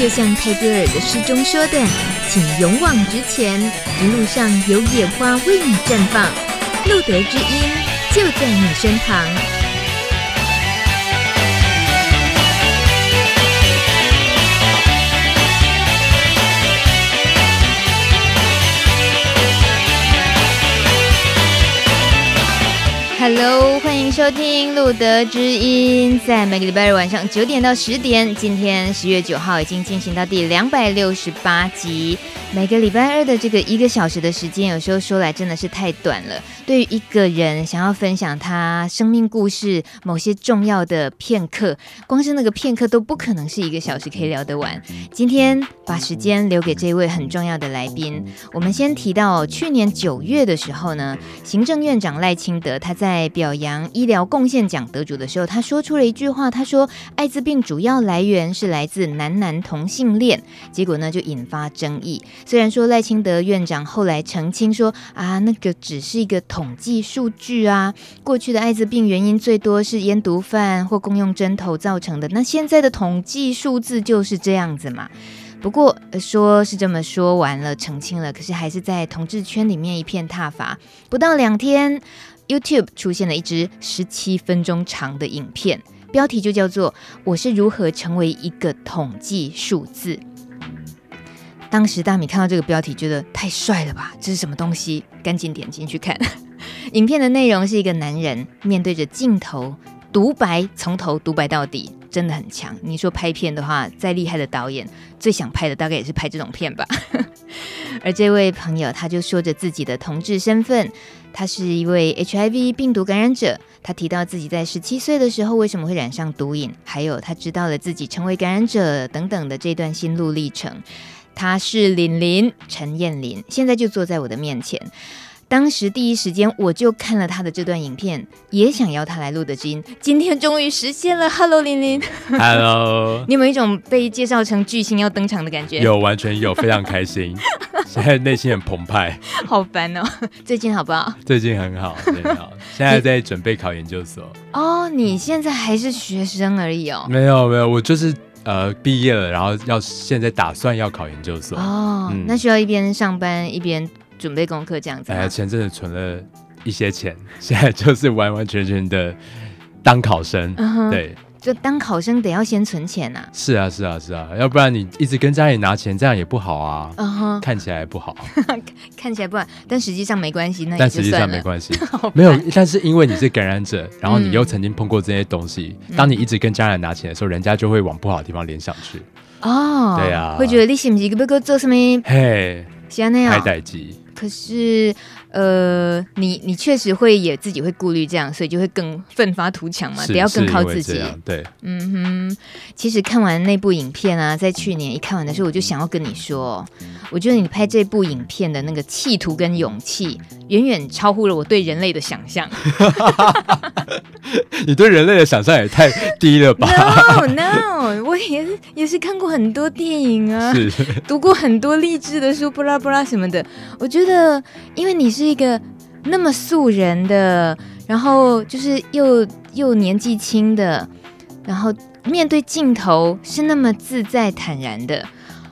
就像泰戈尔的诗中说的，请勇往直前，一路上有野花为你绽放，路德之音就在你身旁。Hello，欢迎收听路德之音，在每个礼拜日晚上九点到十点，今天十月九号已经进行到第两百六十八集。每个礼拜二的这个一个小时的时间，有时候说来真的是太短了。对于一个人想要分享他生命故事某些重要的片刻，光是那个片刻都不可能是一个小时可以聊得完。今天把时间留给这位很重要的来宾。我们先提到去年九月的时候呢，行政院长赖清德他在表扬医疗贡献奖得主的时候，他说出了一句话，他说艾滋病主要来源是来自男男同性恋，结果呢就引发争议。虽然说赖清德院长后来澄清说啊，那个只是一个统计数据啊，过去的艾滋病原因最多是烟毒贩或共用针头造成的，那现在的统计数字就是这样子嘛。不过说是这么说完了，澄清了，可是还是在同志圈里面一片挞伐。不到两天，YouTube 出现了一支十七分钟长的影片，标题就叫做“我是如何成为一个统计数字”。当时大米看到这个标题，觉得太帅了吧？这是什么东西？赶紧点进去看。影片的内容是一个男人面对着镜头，独白从头独白到底，真的很强。你说拍片的话，再厉害的导演，最想拍的大概也是拍这种片吧。而这位朋友，他就说着自己的同志身份，他是一位 HIV 病毒感染者。他提到自己在十七岁的时候为什么会染上毒瘾，还有他知道了自己成为感染者等等的这段心路历程。她是林林陈燕林，现在就坐在我的面前。当时第一时间我就看了她的这段影片，也想要她来录的音。今天终于实现了，Hello，林林。Hello，你有没有一种被介绍成巨星要登场的感觉？有，完全有，非常开心。现在内心很澎湃。好烦哦，最近好不好？最近很好，很好。现在在准备考研究所。哦，你现在还是学生而已哦。没有没有，我就是。呃，毕业了，然后要现在打算要考研究所哦，嗯、那需要一边上班一边准备功课这样子。哎，前阵子存了一些钱，现在就是完完全全的当考生，嗯、对。就当考生得要先存钱呐、啊，是啊是啊是啊，要不然你一直跟家里拿钱，这样也不好啊。嗯哼、uh，huh. 看起来不好，看起来不好，但实际上没关系。那但实际上没关系，烦没有。但是因为你是感染者，然后你又曾经碰过这些东西，嗯、当你一直跟家人拿钱的时候，人家就会往不好的地方联想去。哦，对、啊，会觉得你是不是不够做什么？嘿，像那样拍代机。可是。呃，你你确实会也自己会顾虑这样，所以就会更奋发图强嘛，得要更靠自己。对，嗯哼。其实看完那部影片啊，在去年一看完的时候，我就想要跟你说，我觉得你拍这部影片的那个企图跟勇气，远远超乎了我对人类的想象。你对人类的想象也太低了吧？No No，我也是也是看过很多电影啊，是 读过很多励志的书，巴拉巴拉什么的。我觉得，因为你是。是一个那么素人的，然后就是又又年纪轻的，然后面对镜头是那么自在坦然的。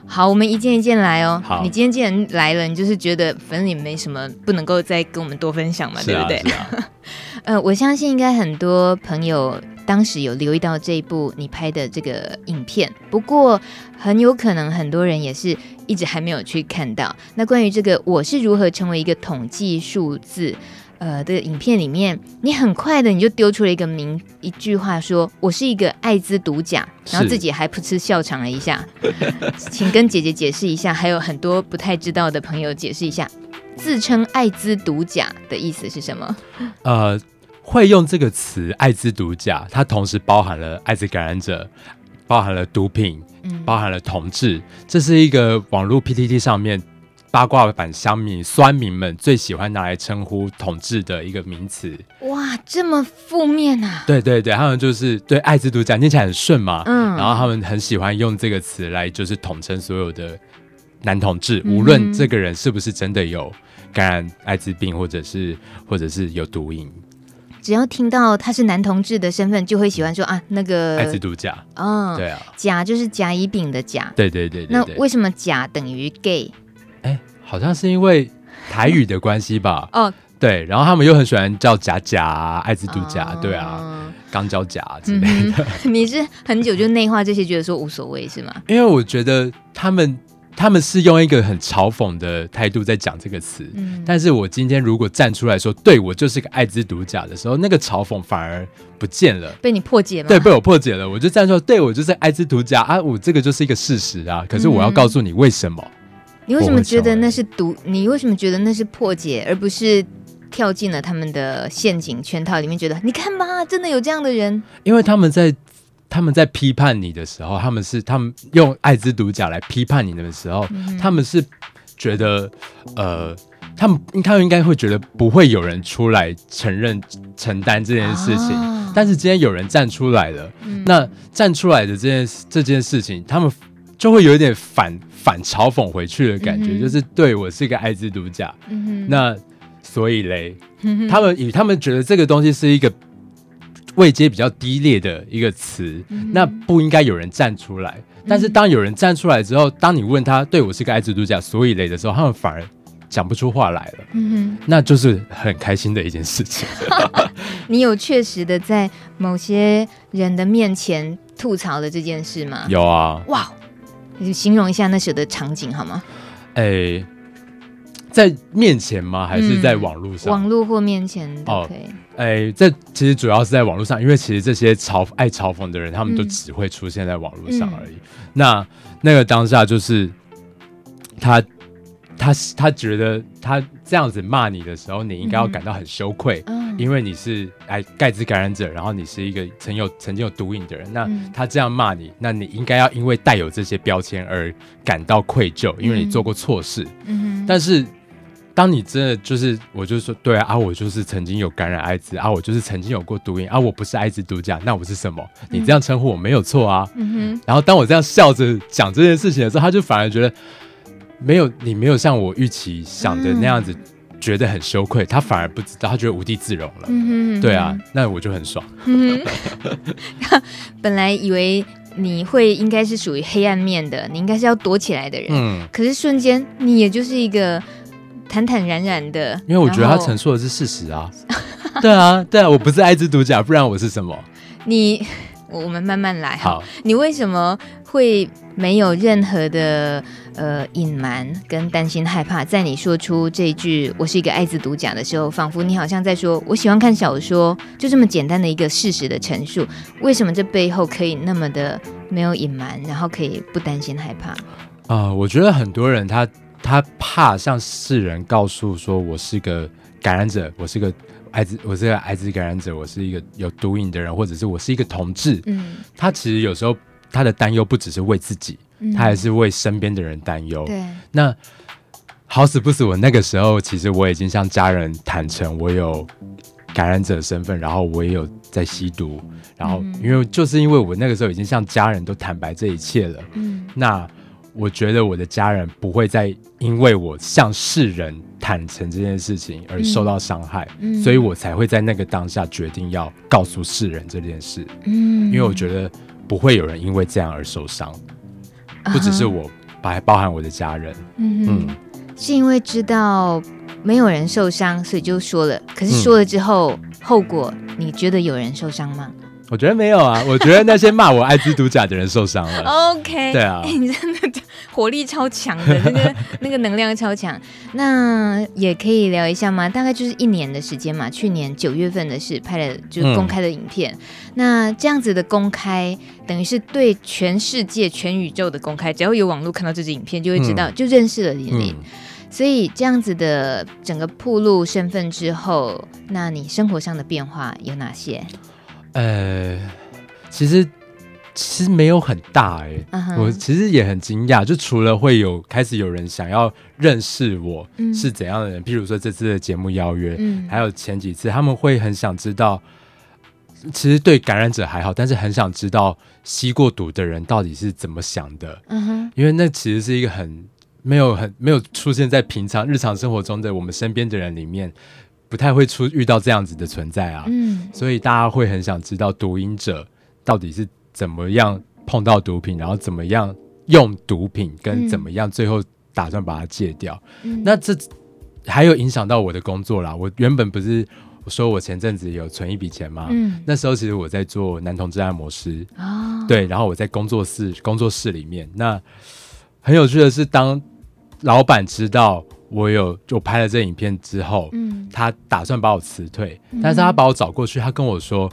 好，我们一件一件来哦。好，你今天既然来了，你就是觉得反正也没什么不能够再跟我们多分享嘛，啊、对不对？啊、呃，我相信应该很多朋友当时有留意到这一部你拍的这个影片，不过很有可能很多人也是。一直还没有去看到。那关于这个我是如何成为一个统计数字，呃的影片里面，你很快的你就丢出了一个名一句话说，说我是一个艾滋毒假，然后自己还噗嗤笑场了一下。请跟姐姐解释一下，还有很多不太知道的朋友解释一下，自称艾滋毒假的意思是什么？呃，会用这个词艾滋毒假，它同时包含了艾滋感染者，包含了毒品。包含了同志，这是一个网络 PTT 上面八卦版乡民酸民们最喜欢拿来称呼统治的一个名词。哇，这么负面啊！对对对，他们就是对艾滋毒假听起来很顺嘛，嗯，然后他们很喜欢用这个词来就是统称所有的男同志，无论这个人是不是真的有感染艾滋病，或者是或者是有毒瘾。只要听到他是男同志的身份，就会喜欢说啊，那个艾滋毒甲。嗯，对啊，甲就是甲乙丙的甲。对对对，对，那为什么甲等于 gay？哎，好像是因为台语的关系吧？哦，对，然后他们又很喜欢叫假假、艾滋毒甲，对啊，肛交假之类的。你是很久就内化这些，觉得说无所谓是吗？因为我觉得他们。他们是用一个很嘲讽的态度在讲这个词，嗯，但是我今天如果站出来说，对，我就是个艾滋毒假的时候，那个嘲讽反而不见了，被你破解了，对，被我破解了，我就站出来，对，我就是艾滋毒假啊，我这个就是一个事实啊，可是我要告诉你为什么？你为什么觉得那是毒？你为什么觉得那是破解，而不是跳进了他们的陷阱圈套里面？觉得你看吧，真的有这样的人，因为他们在。他们在批判你的时候，他们是他们用艾滋毒假来批判你的时候，嗯、他们是觉得，呃，他们他们应该会觉得不会有人出来承认承担这件事情，啊、但是今天有人站出来了，嗯、那站出来的这件这件事情，他们就会有一点反反嘲讽回去的感觉，嗯、就是对我是一个艾滋毒假，嗯、哼那所以嘞，他们以他们觉得这个东西是一个。位阶比较低劣的一个词，嗯、那不应该有人站出来。但是当有人站出来之后，当你问他对我是个艾滋毒假，所以嘞的时候，他们反而讲不出话来了。嗯哼，那就是很开心的一件事情。你有确实的在某些人的面前吐槽了这件事吗？有啊。哇，你形容一下那时候的场景好吗？哎、欸。在面前吗？还是在网络上？嗯、网络或面前都可以。哎、哦欸，这其实主要是在网络上，因为其实这些嘲爱嘲讽的人，他们都只会出现在网络上而已。嗯、那那个当下就是他，他他觉得他这样子骂你的时候，你应该要感到很羞愧，嗯、因为你是哎盖茨感染者，然后你是一个曾有曾经有毒瘾的人。那他这样骂你，那你应该要因为带有这些标签而感到愧疚，因为你做过错事。嗯、但是。当你真的就是，我就说对啊，啊，我就是曾经有感染艾滋啊，我就是曾经有过毒瘾啊，我不是艾滋毒驾，那我是什么？你这样称呼我没有错啊。嗯哼。然后当我这样笑着讲这件事情的时候，他就反而觉得没有你没有像我预期想的那样子觉得很羞愧，他反而不知道，他觉得无地自容了。嗯哼。对啊，那我就很爽。嗯。本来以为你会应该是属于黑暗面的，你应该是要躲起来的人。嗯。可是瞬间你也就是一个。坦坦然然的，因为我觉得他陈述的是事实啊。对啊，对啊，我不是爱之独假，不然我是什么？你，我们慢慢来。好，你为什么会没有任何的呃隐瞒跟担心害怕？在你说出这一句“我是一个艾滋毒假”的时候，仿佛你好像在说“我喜欢看小说”，就这么简单的一个事实的陈述。为什么这背后可以那么的没有隐瞒，然后可以不担心害怕？啊、呃，我觉得很多人他。他怕向世人告诉说，我是个感染者，我是个艾滋，我是个艾滋感染者，我是一个有毒瘾的人，或者是我是一个同志。嗯，他其实有时候他的担忧不只是为自己，嗯、他还是为身边的人担忧。对，那好死不死，我那个时候其实我已经向家人坦诚，我有感染者身份，然后我也有在吸毒，然后因为就是因为我那个时候已经向家人都坦白这一切了。嗯，那。我觉得我的家人不会再因为我向世人坦诚这件事情而受到伤害，嗯嗯、所以我才会在那个当下决定要告诉世人这件事。嗯，因为我觉得不会有人因为这样而受伤，不只是我，还包含我的家人。嗯，是因为知道没有人受伤，所以就说了。可是说了之后，嗯、后果你觉得有人受伤吗？我觉得没有啊，我觉得那些骂我艾滋毒假的人受伤了。OK，对啊，欸、你真的火力超强的，那个 那个能量超强。那也可以聊一下吗？大概就是一年的时间嘛，去年九月份的事，拍了就是公开的影片。嗯、那这样子的公开，等于是对全世界、全宇宙的公开，只要有网络看到这支影片，就会知道，嗯、就认识了你。嗯、所以这样子的整个铺路身份之后，那你生活上的变化有哪些？呃，其实其实没有很大哎、欸，uh huh. 我其实也很惊讶，就除了会有开始有人想要认识我是怎样的人，嗯、譬如说这次的节目邀约，嗯、还有前几次他们会很想知道，其实对感染者还好，但是很想知道吸过毒的人到底是怎么想的，uh. 因为那其实是一个很没有很没有出现在平常日常生活中的我们身边的人里面。不太会出遇到这样子的存在啊。嗯，所以大家会很想知道毒瘾者到底是怎么样碰到毒品，然后怎么样用毒品，跟怎么样最后打算把它戒掉。嗯、那这还有影响到我的工作啦。我原本不是。说我前阵子有存一笔钱吗？嗯，那时候其实我在做男同志按摩师啊，对，然后我在工作室工作室里面。那很有趣的是，当老板知道我有就拍了这影片之后，嗯，他打算把我辞退，但是他把我找过去，他跟我说：“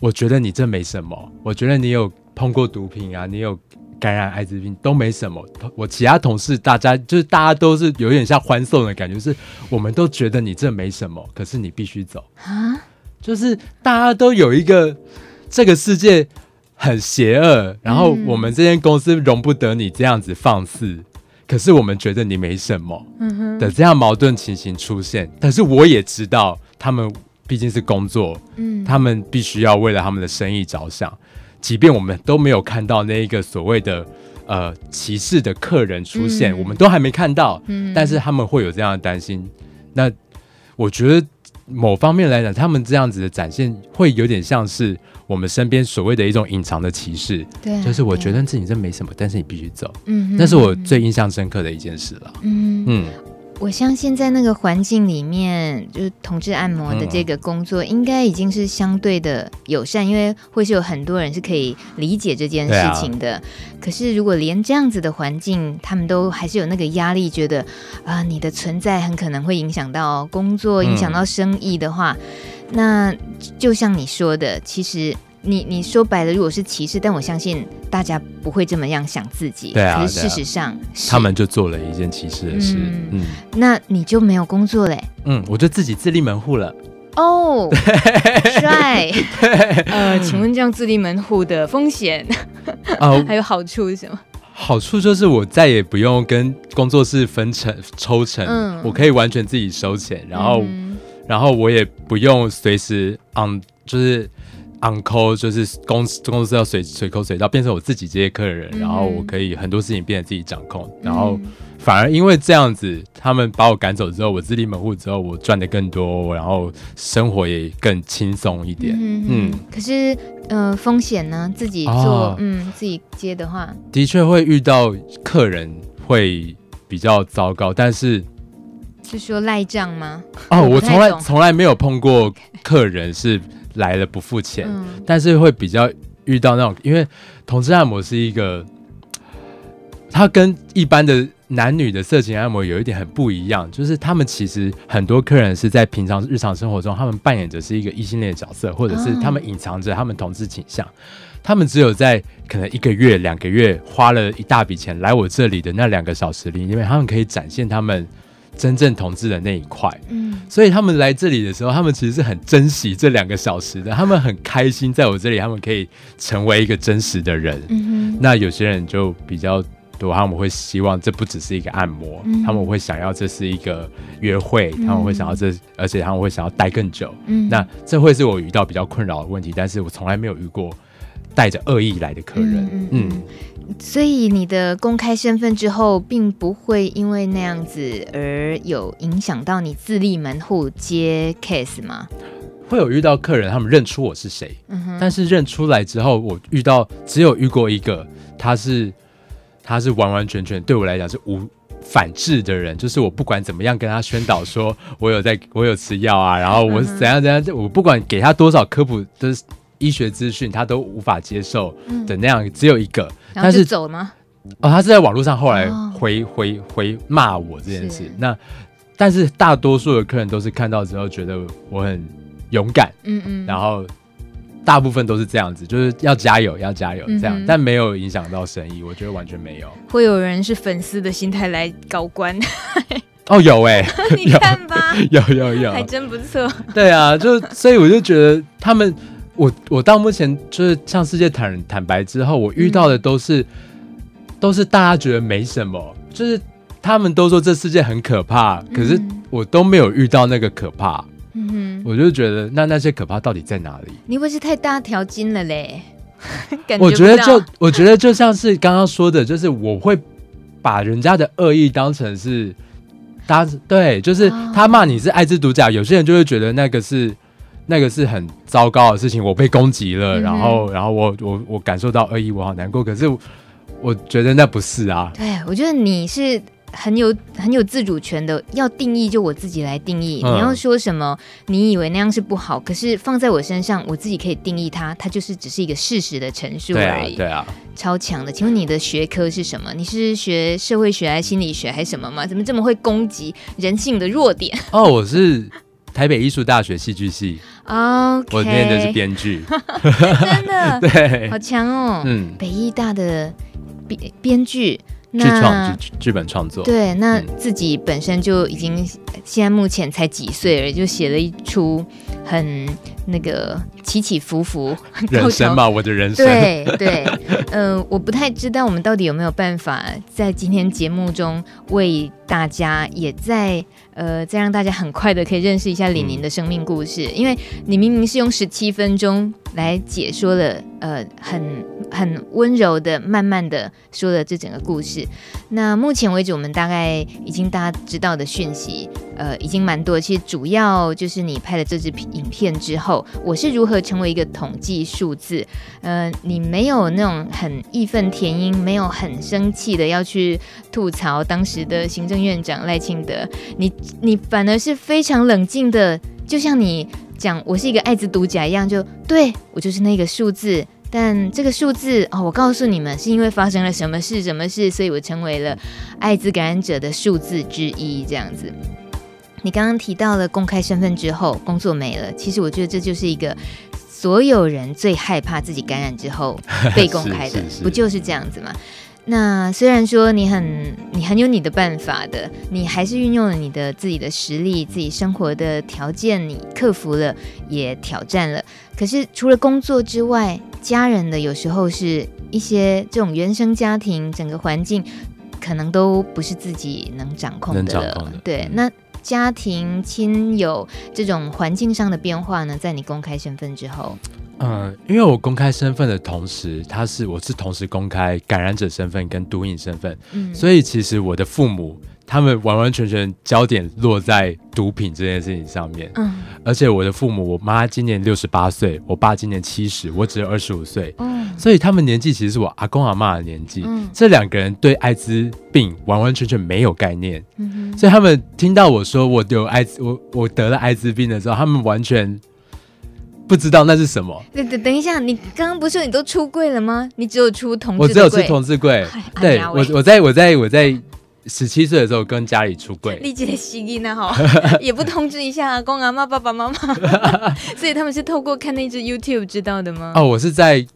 我觉得你这没什么，我觉得你有碰过毒品啊，你有。”感染艾滋病都没什么，我其他同事大家就是大家都是有点像欢送的感觉，是我们都觉得你这没什么，可是你必须走。啊，就是大家都有一个这个世界很邪恶，然后我们这间公司容不得你这样子放肆，可是我们觉得你没什么的这样矛盾情形出现，但是我也知道他们毕竟是工作，嗯，他们必须要为了他们的生意着想。即便我们都没有看到那一个所谓的呃歧视的客人出现，嗯、我们都还没看到，嗯、但是他们会有这样的担心。那我觉得某方面来讲，他们这样子的展现会有点像是我们身边所谓的一种隐藏的歧视，对，就是我觉得自己这没什么，但是你必须走，嗯，那是我最印象深刻的一件事了，嗯。嗯。我相信在那个环境里面，就是同志按摩的这个工作，应该已经是相对的友善，因为会是有很多人是可以理解这件事情的。可是如果连这样子的环境，他们都还是有那个压力，觉得啊，你的存在很可能会影响到工作，影响到生意的话，那就像你说的，其实。你你说白了，如果是歧视，但我相信大家不会这么样想自己。对啊，可是事实上，他们就做了一件歧视的事。嗯，嗯，那你就没有工作嘞？嗯，我就自己自立门户了。哦，帅。呃，请问这样自立门户的风险啊，还有好处是什么？好处就是我再也不用跟工作室分成抽成，嗯，我可以完全自己收钱，然后，嗯，然后我也不用随时 on 就是。On call 就是公司公司要随随口随到，变成我自己接客人，嗯、然后我可以很多事情变得自己掌控，嗯、然后反而因为这样子，他们把我赶走之后，我自立门户之后，我赚的更多，然后生活也更轻松一点。嗯，嗯可是呃风险呢？自己做、哦、嗯自己接的话，的确会遇到客人会比较糟糕，但是是说赖账吗？哦，我从来从来没有碰过客人是。来了不付钱，嗯、但是会比较遇到那种，因为同志按摩是一个，它跟一般的男女的色情按摩有一点很不一样，就是他们其实很多客人是在平常日常生活中，他们扮演着是一个异性恋的角色，或者是他们隐藏着他们同志倾向，哦、他们只有在可能一个月、两个月花了一大笔钱来我这里的那两个小时里，因为他们可以展现他们。真正同志的那一块，嗯，所以他们来这里的时候，他们其实是很珍惜这两个小时的，他们很开心在我这里，他们可以成为一个真实的人。嗯哼，那有些人就比较多，他们会希望这不只是一个按摩，嗯、他们会想要这是一个约会，他们会想要这，而且他们会想要待更久。嗯，那这会是我遇到比较困扰的问题，但是我从来没有遇过带着恶意来的客人。嗯。嗯所以你的公开身份之后，并不会因为那样子而有影响到你自立门户接 case 吗？会有遇到客人，他们认出我是谁，嗯哼，但是认出来之后，我遇到只有遇过一个，他是他是完完全全对我来讲是无反制的人，就是我不管怎么样跟他宣导说我有在我有吃药啊，然后我怎样怎样，我不管给他多少科普的。医学资讯他都无法接受的那样，只有一个，但是走了吗？哦，他是在网络上后来回回回骂我这件事。那但是大多数的客人都是看到之后觉得我很勇敢，嗯嗯，然后大部分都是这样子，就是要加油，要加油这样，但没有影响到生意，我觉得完全没有。会有人是粉丝的心态来搞关？哦，有哎，你看吧，有有有，还真不错。对啊，就所以我就觉得他们。我我到目前就是向世界坦坦白之后，我遇到的都是、嗯、都是大家觉得没什么，就是他们都说这世界很可怕，可是我都没有遇到那个可怕。嗯哼，我就觉得那那些可怕到底在哪里？你不是太大条筋了嘞？觉我觉得就我觉得就像是刚刚说的，就是我会把人家的恶意当成是大家对，就是他骂你是爱之毒假，有些人就会觉得那个是那个是很糟糕的事情，我被攻击了，嗯、然后然后我我我感受到恶意，我好难过。可是我觉得那不是啊。对，我觉得你是。很有很有自主权的，要定义就我自己来定义。嗯、你要说什么，你以为那样是不好，可是放在我身上，我自己可以定义它，它就是只是一个事实的陈述而已。对啊，对啊，超强的。请问你的学科是什么？你是学社会学还是心理学还是什么吗？怎么这么会攻击人性的弱点？哦，我是台北艺术大学戏剧系。哦，okay、我念的是编剧。真的？对，好强哦。嗯，北艺大的编编剧。剧创剧剧本创作，对，那自己本身就已经现在目前才几岁而已，就写了一出很那个起起伏伏 人生吧，我的人生，对对，嗯、呃，我不太知道我们到底有没有办法在今天节目中为大家也在。呃，再让大家很快的可以认识一下李宁的生命故事，嗯、因为你明明是用十七分钟来解说了，呃，很很温柔的、慢慢的说了这整个故事。那目前为止，我们大概已经大家知道的讯息，呃，已经蛮多。其实主要就是你拍了这支影片之后，我是如何成为一个统计数字？呃，你没有那种很义愤填膺，没有很生气的要去吐槽当时的行政院长赖清德，你。你反而是非常冷静的，就像你讲我是一个艾滋毒假一样，就对，我就是那个数字。但这个数字哦，我告诉你们，是因为发生了什么事，什么事，所以我成为了艾滋感染者的数字之一。这样子，你刚刚提到了公开身份之后，工作没了。其实我觉得这就是一个所有人最害怕自己感染之后被公开的，不就是这样子吗？那虽然说你很你很有你的办法的，你还是运用了你的自己的实力、自己生活的条件，你克服了，也挑战了。可是除了工作之外，家人的有时候是一些这种原生家庭整个环境，可能都不是自己能掌控的。能掌控的。对，那家庭亲友这种环境上的变化呢，在你公开身份之后。嗯，因为我公开身份的同时，他是我是同时公开感染者身份跟毒瘾身份，嗯，所以其实我的父母他们完完全全焦点落在毒品这件事情上面，嗯，而且我的父母，我妈今年六十八岁，我爸今年七十，我只有二十五岁，嗯，所以他们年纪其实是我阿公阿妈的年纪，嗯，这两个人对艾滋病完完全全没有概念，嗯，所以他们听到我说我有艾滋，我我得了艾滋病的时候，他们完全。不知道那是什么？等等等一下，你刚刚不是说你都出柜了吗？你只有出同志柜，我只有出同志柜。对，我我在我在我在十七岁的时候跟家里出柜。理解吸音呢哈，也不通知一下阿公阿妈爸爸妈妈，所以他们是透过看那只 YouTube 知道的吗？哦，我是在。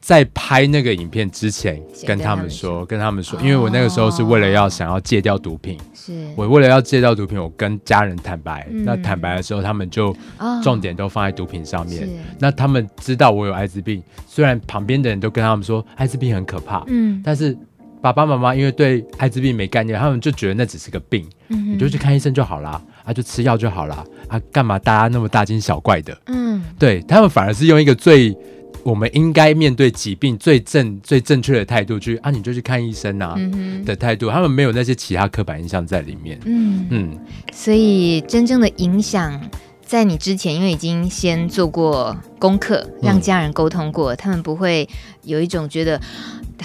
在拍那个影片之前，跟他们说，跟他们说，因为我那个时候是为了要想要戒掉毒品，是。我为了要戒掉毒品，我跟家人坦白，那坦白的时候，他们就重点都放在毒品上面。那他们知道我有艾滋病，虽然旁边的人都跟他们说艾滋病很可怕，嗯，但是爸爸妈妈因为对艾滋病没概念，他们就觉得那只是个病，你就去看医生就好啦，啊，就吃药就好啦，啊，干嘛大家那么大惊小怪的？嗯，对他们反而是用一个最。我们应该面对疾病最正、最正确的态度去啊，你就去看医生啊的态度，他们没有那些其他刻板印象在里面。嗯嗯，所以真正的影响在你之前，因为已经先做过功课，让家人沟通过，他们不会有一种觉得。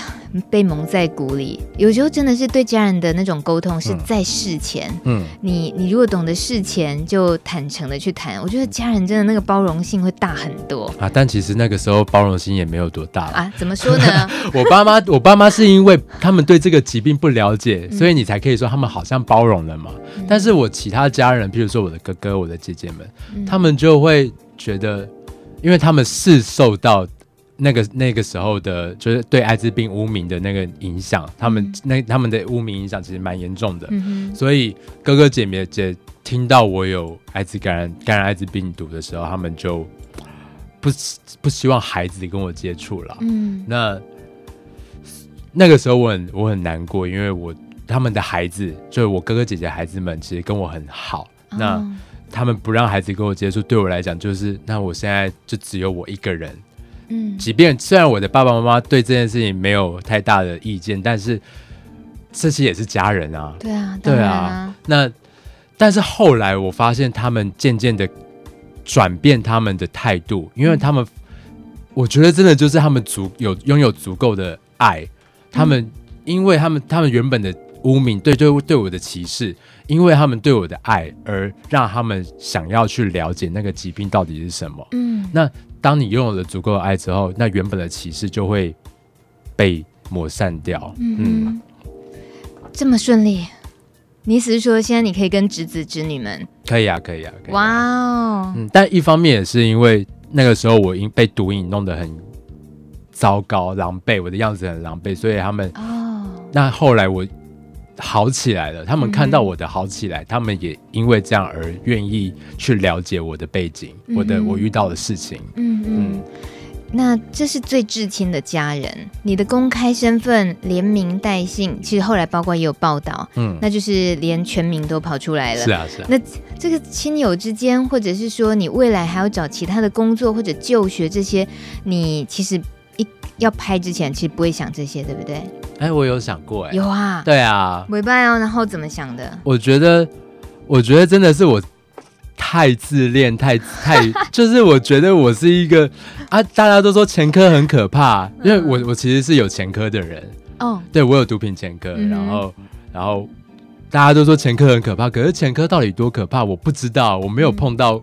被蒙在鼓里，有时候真的是对家人的那种沟通是在事前。嗯，你你如果懂得事前就坦诚的去谈，我觉得家人真的那个包容性会大很多啊。但其实那个时候包容心也没有多大啊。怎么说呢？我爸妈，我爸妈是因为他们对这个疾病不了解，所以你才可以说他们好像包容了嘛。嗯，但是我其他家人，比如说我的哥哥、我的姐姐们，嗯，他们就会觉得，因为他们是受到。那个那个时候的，就是对艾滋病污名的那个影响，他们那他们的污名影响其实蛮严重的，所以哥哥姐姐姐听到我有艾滋感染感染艾滋病毒的时候，他们就不不希望孩子跟我接触了。嗯，那那个时候我很我很难过，因为我他们的孩子就是我哥哥姐姐孩子们，其实跟我很好，哦、那他们不让孩子跟我接触，对我来讲就是那我现在就只有我一个人。嗯，即便虽然我的爸爸妈妈对这件事情没有太大的意见，但是这些也是家人啊。对啊，对啊。那但是后来我发现他们渐渐的转变他们的态度，因为他们，我觉得真的就是他们足有拥有足够的爱，他们因为他们他们原本的污名对对对我的歧视，因为他们对我的爱而让他们想要去了解那个疾病到底是什么。嗯，那当你拥有了足够的爱之后，那原本的歧视就会被抹散掉。嗯，嗯，这么顺利。你意思是说，现在你可以跟侄子侄女们？可以啊，可以啊。哇哦 Wow！嗯，但一方面也是因为那个时候我因被毒瘾弄得很糟糕、狼狈，我的样子很狼狈，所以他们哦。Oh. 那后来我好起来了，他们看到我的好起来，mm hmm. 他们也因为这样而愿意去了解我的背景，mm hmm. 我的我遇到的事情。嗯嗯、mm。Hmm. 嗯那这是最至亲的家人，你的公开身份连名带姓，其实后来包括也有报道，嗯，那就是连全名都跑出来了。是啊，是啊。那这个亲友之间，或者是说你未来还要找其他的工作或者就学这些，你其实一要拍之前，其实不会想这些，对不对？哎，我有想过，哎，有啊，对啊，没办哦，然后怎么想的？我觉得，我觉得真的是我。太自恋，太太，就是我觉得我是一个啊，大家都说前科很可怕，因为我我其实是有前科的人。哦，对我有毒品前科，嗯、然后然后大家都说前科很可怕，可是前科到底多可怕，我不知道，我没有碰到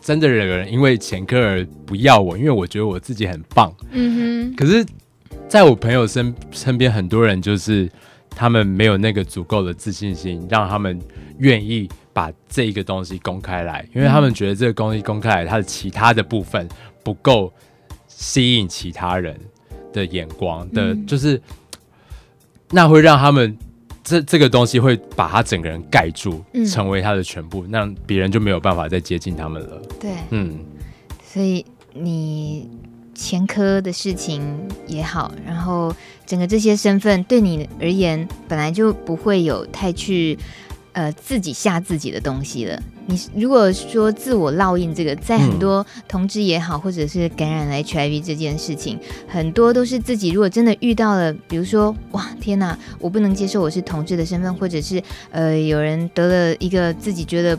真的有人因为前科而不要我，因为我觉得我自己很棒，嗯哼，可是在我朋友身身边，很多人就是他们没有那个足够的自信心，让他们愿意。把这一个东西公开来，因为他们觉得这个东西公开来，它的其他的部分不够吸引其他人的眼光的，嗯、就是那会让他们这这个东西会把他整个人盖住，嗯、成为他的全部，那别人就没有办法再接近他们了。对，嗯，所以你前科的事情也好，然后整个这些身份对你而言本来就不会有太去。呃，自己吓自己的东西了。你如果说自我烙印这个，在很多同志也好，或者是感染了 HIV 这件事情，很多都是自己如果真的遇到了，比如说哇，天哪，我不能接受我是同志的身份，或者是呃，有人得了一个自己觉得。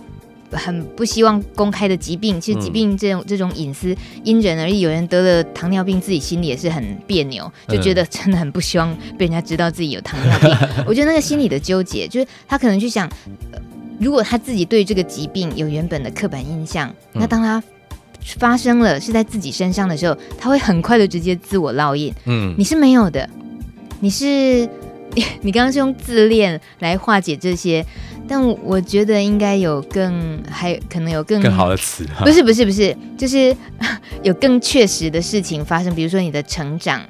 很不希望公开的疾病，其实疾病这种、嗯、这种隐私因人而异。有人得了糖尿病，自己心里也是很别扭，就觉得真的很不希望被人家知道自己有糖尿病。嗯、我觉得那个心理的纠结，就是他可能去想，呃、如果他自己对这个疾病有原本的刻板印象，嗯、那当他发生了是在自己身上的时候，他会很快的直接自我烙印。嗯，你是没有的，你是你 你刚刚是用自恋来化解这些。但我觉得应该有更，还可能有更更好的词，不是不是不是，就是 有更确实的事情发生，比如说你的成长，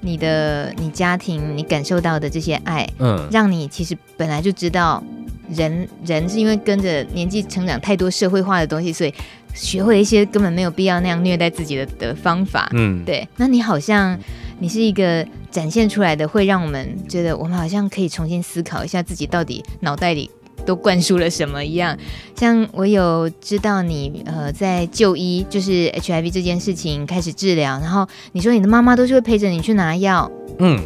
你的你家庭，你感受到的这些爱，嗯，让你其实本来就知道人人是因为跟着年纪成长太多社会化的东西，所以学会了一些根本没有必要那样虐待自己的的方法，嗯，对。那你好像你是一个展现出来的，会让我们觉得我们好像可以重新思考一下自己到底脑袋里。都灌输了什么一样？像我有知道你呃在就医，就是 HIV 这件事情开始治疗，然后你说你的妈妈都是会陪着你去拿药，嗯，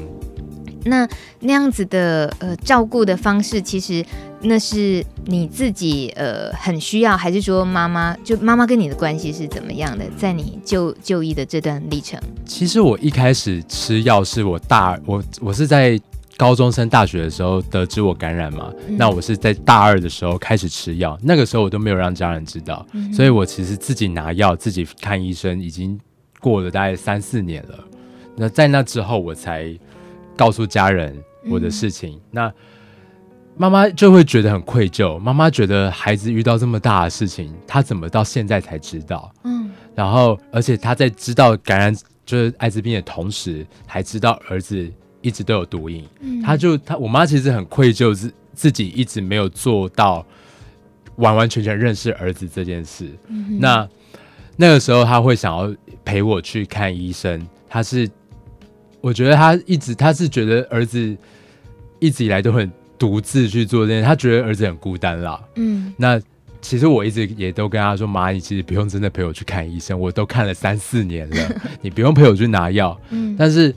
那那样子的呃照顾的方式，其实那是你自己呃很需要，还是说妈妈就妈妈跟你的关系是怎么样的？在你就就医的这段历程，其实我一开始吃药是我大我我是在。高中升大学的时候得知我感染嘛，嗯、那我是在大二的时候开始吃药，那个时候我都没有让家人知道，嗯、所以我其实自己拿药、自己看医生，已经过了大概三四年了。那在那之后，我才告诉家人我的事情。嗯、那妈妈就会觉得很愧疚，妈妈觉得孩子遇到这么大的事情，她怎么到现在才知道？嗯，然后而且她在知道感染就是艾滋病的同时，还知道儿子。一直都有毒瘾，嗯、他就他我妈其实很愧疚，自自己一直没有做到完完全全认识儿子这件事。嗯、那那个时候他会想要陪我去看医生，他是我觉得他一直他是觉得儿子一直以来都很独自去做这件事，他觉得儿子很孤单啦。嗯，那其实我一直也都跟他说，妈，你其实不用真的陪我去看医生，我都看了三四年了，你不用陪我去拿药。嗯，但是。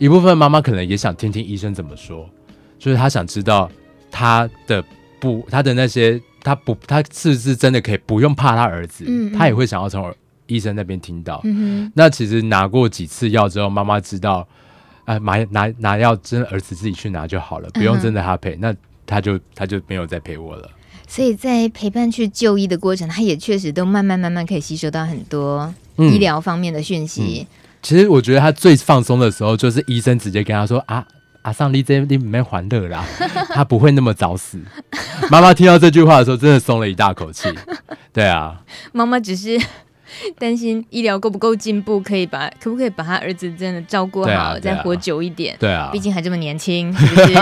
一部分妈妈可能也想听听医生怎么说，就是他想知道他的不他的那些他不，他是不是真的可以不用怕他儿子？嗯嗯他也会想要从医生那边听到。嗯，那其实拿过几次药之后，妈妈知道，哎、呃，买拿拿药，真的儿子自己去拿就好了，不用真的他陪。嗯、那他就他就没有再陪我了。所以在陪伴去就医的过程，他也确实都慢慢慢慢可以吸收到很多医疗方面的讯息、嗯嗯。其实我觉得他最放松的时候，就是医生直接跟他说啊。阿桑你这里没还乐啦，他不会那么早死。妈妈听到这句话的时候，真的松了一大口气。对啊，妈妈只是 担心医疗够不够进步，可以把可不可以把他儿子真的照顾好，啊啊、再活久一点。对啊，毕竟还这么年轻，是不是？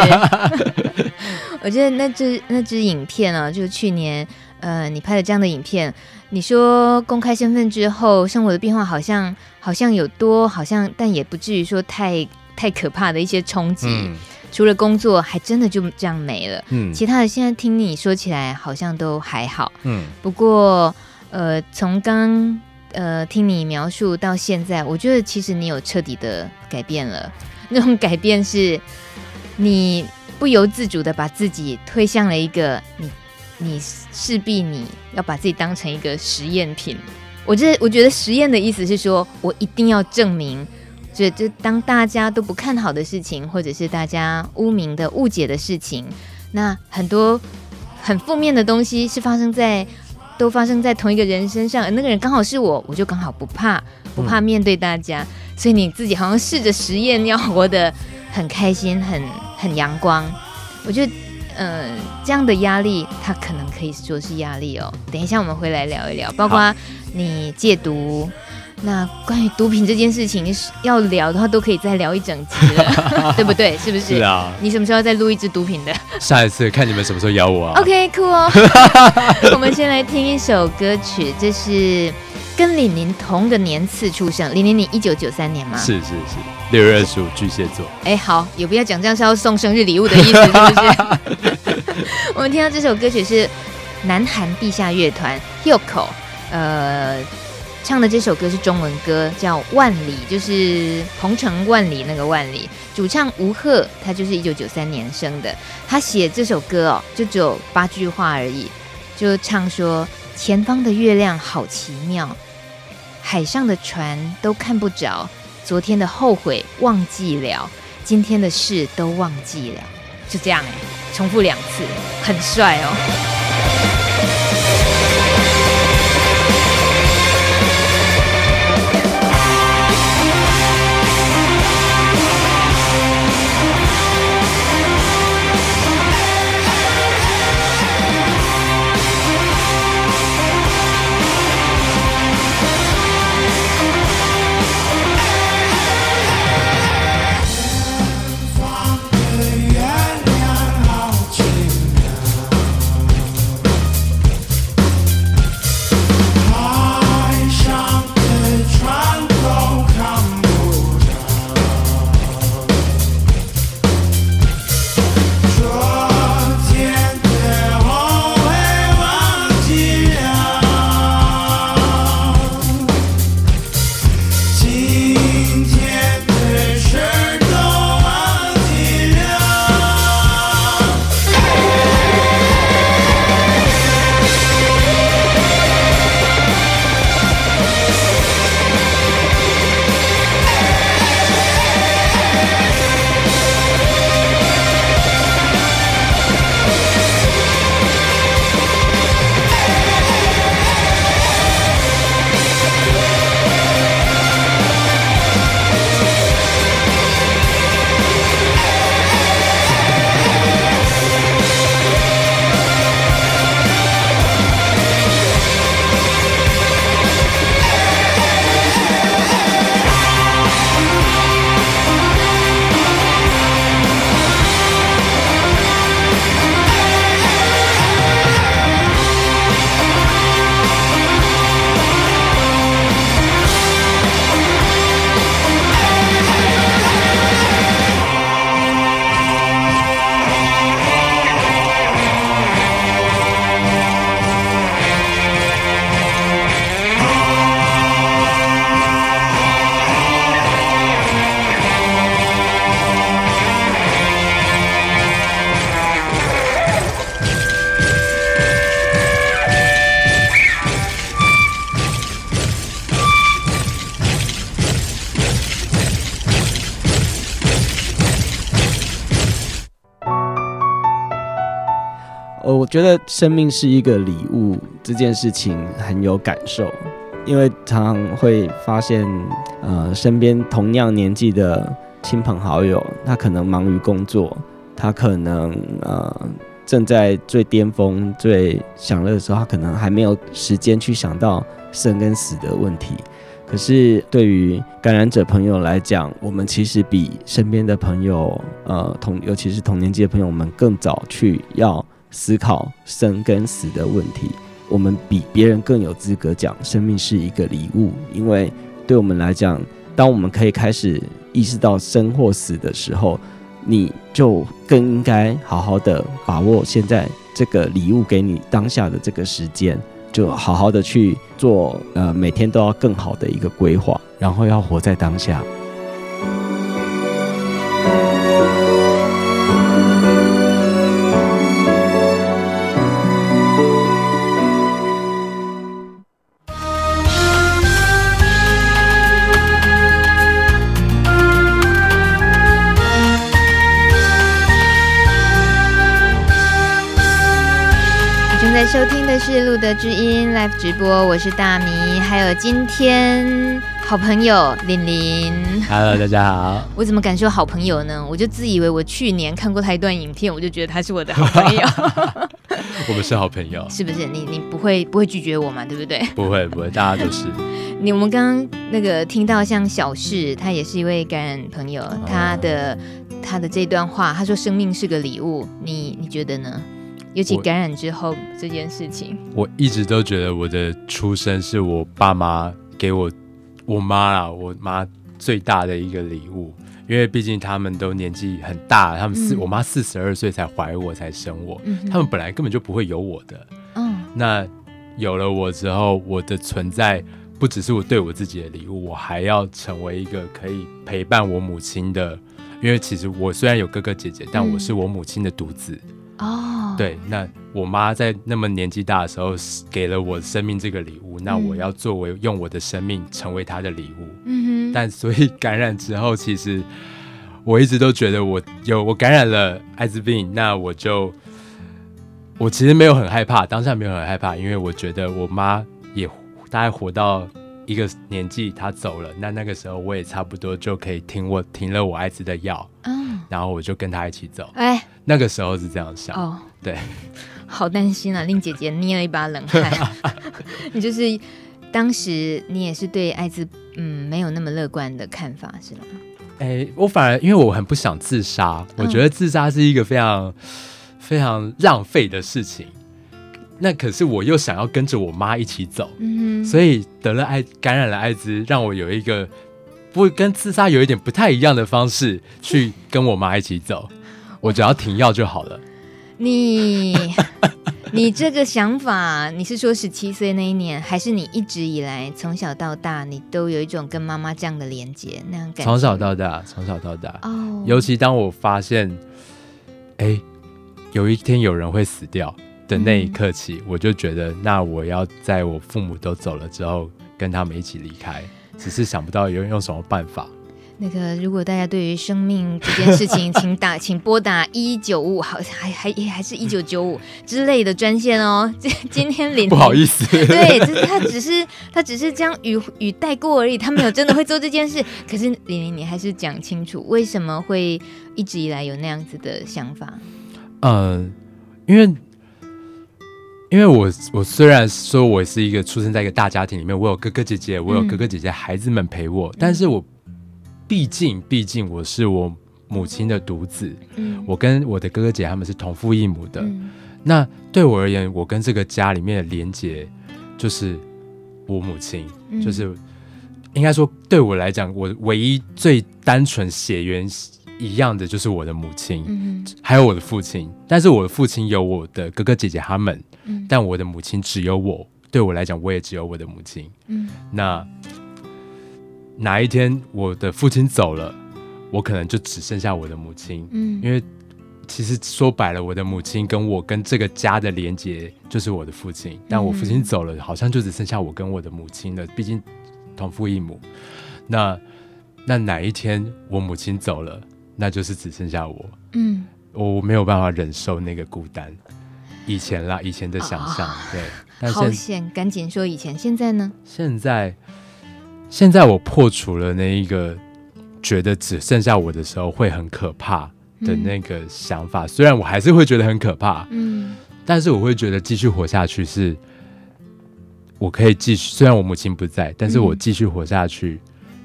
我觉得那只那只影片啊，就是去年呃你拍的这样的影片，你说公开身份之后，生活的变化好像好像有多，好像但也不至于说太。太可怕的一些冲击，嗯、除了工作，还真的就这样没了。嗯，其他的现在听你说起来，好像都还好。嗯，不过，呃，从刚呃听你描述到现在，我觉得其实你有彻底的改变了。那种改变是，你不由自主的把自己推向了一个你，你势必你要把自己当成一个实验品。我这我觉得实验的意思是说，我一定要证明。就就当大家都不看好的事情，或者是大家污名的误解的事情，那很多很负面的东西是发生在都发生在同一个人身上，那个人刚好是我，我就刚好不怕不怕面对大家，嗯、所以你自己好像试着实验要活得很开心，很很阳光。我觉得，嗯、呃，这样的压力，它可能可以说是压力哦。等一下我们回来聊一聊，包括你戒毒。那关于毒品这件事情，要聊的话都可以再聊一整集了，对不对？是不是？是啊。你什么时候再录一支毒品的？下一次看你们什么时候邀我啊。OK，酷哦。我们先来听一首歌曲，这是跟李宁同个年次出生，李宁你一九九三年吗？是是是，六月二十五巨蟹座。哎，好，有不要讲这样是要送生日礼物的意思，是不是？我们听到这首歌曲是南韩地下乐团 Hyukoh，呃。唱的这首歌是中文歌，叫《万里》，就是鹏程万里那个万里。主唱吴赫，他就是一九九三年生的。他写这首歌哦，就只有八句话而已，就唱说：前方的月亮好奇妙，海上的船都看不着，昨天的后悔忘记了，今天的事都忘记了。就这样，重复两次，很帅哦。觉得生命是一个礼物这件事情很有感受，因为常常会发现，呃，身边同样年纪的亲朋好友，他可能忙于工作，他可能呃正在最巅峰、最享乐的时候，他可能还没有时间去想到生跟死的问题。可是对于感染者朋友来讲，我们其实比身边的朋友，呃，同尤其是同年纪的朋友们更早去要。思考生跟死的问题，我们比别人更有资格讲生命是一个礼物，因为对我们来讲，当我们可以开始意识到生或死的时候，你就更应该好好的把握现在这个礼物给你当下的这个时间，就好好的去做，呃，每天都要更好的一个规划，然后要活在当下。的知音 Live 直播，我是大米，还有今天好朋友玲玲。Hello，大家好。我怎么敢说好朋友呢？我就自以为我去年看过他一段影片，我就觉得他是我的好朋友。我们是好朋友，是不是？你你不会不会拒绝我嘛？对不对？不会不会，大家都是。你我们刚刚那个听到像小事，他也是一位感染朋友，他的、哦、他的这段话，他说生命是个礼物，你你觉得呢？尤其感染之后这件事情，我一直都觉得我的出生是我爸妈给我我妈啊，我妈最大的一个礼物，因为毕竟他们都年纪很大，他们四、嗯、我妈四十二岁才怀我才生我，嗯、他们本来根本就不会有我的。嗯，那有了我之后，我的存在不只是我对我自己的礼物，我还要成为一个可以陪伴我母亲的，因为其实我虽然有哥哥姐姐，但我是我母亲的独子。嗯哦，对，那我妈在那么年纪大的时候给了我生命这个礼物，那我要作为用我的生命成为她的礼物。嗯哼。但所以感染之后，其实我一直都觉得我有我感染了艾滋病，那我就我其实没有很害怕，当下没有很害怕，因为我觉得我妈也大概活到一个年纪，她走了，那那个时候我也差不多就可以停我停了我艾滋的药。嗯，然后我就跟她一起走。哎。那个时候是这样想哦，对，好担心啊，令姐姐捏了一把冷汗。你就是当时你也是对艾滋嗯没有那么乐观的看法是吗？哎、欸，我反而因为我很不想自杀，我觉得自杀是一个非常、嗯、非常浪费的事情。那可是我又想要跟着我妈一起走，嗯哼，所以得了艾感染了艾滋，让我有一个不跟自杀有一点不太一样的方式去跟我妈一起走。我只要停药就好了。你，你这个想法，你是说十七岁那一年，还是你一直以来从小到大，你都有一种跟妈妈这样的连接那样感觉？从小到大，从小到大。哦。尤其当我发现，哎，有一天有人会死掉的那一刻起，嗯，我就觉得，那我要在我父母都走了之后，跟他们一起离开。只是想不到有用什么办法。那个，如果大家对于生命这件事情，请打，请拨打一九五，好像，还还也还是一九九五之类的专线哦。今今天玲玲，不好意思，对，就是他只是他只是将语语带过而已，他没有真的会做这件事。可是玲玲，你还是讲清楚，为什么会一直以来有那样子的想法？呃，因为因为我我虽然说我是一个出生在一个大家庭里面，我有哥哥姐姐，我有哥哥姐姐孩子们陪我，嗯、但是我。毕竟，毕竟我是我母亲的独子，嗯，我跟我的哥哥姐他们是同父异母的。嗯，那对我而言，我跟这个家里面的连接就是我母亲，嗯，就是应该说对我来讲，我唯一最单纯血缘一样的就是我的母亲，嗯，还有我的父亲。但是我的父亲有我的哥哥姐姐他们，嗯，但我的母亲只有我。对我来讲，我也只有我的母亲。嗯，那。哪一天我的父亲走了，我可能就只剩下我的母亲。嗯，因为其实说白了，我的母亲跟我跟这个家的连接就是我的父亲。但我父亲走了，好像就只剩下我跟我的母亲了。毕竟同父异母。那那哪一天我母亲走了，那就是只剩下我。嗯，我没有办法忍受那个孤单。以前啦，以前的想象，哦、对。但好险，赶紧说以前，现在呢？现在，现在我破除了那一个觉得只剩下我的时候会很可怕的那个想法。嗯、虽然我还是会觉得很可怕，嗯，但是我会觉得继续活下去是，我可以继续。虽然我母亲不在，但是我继续活下去，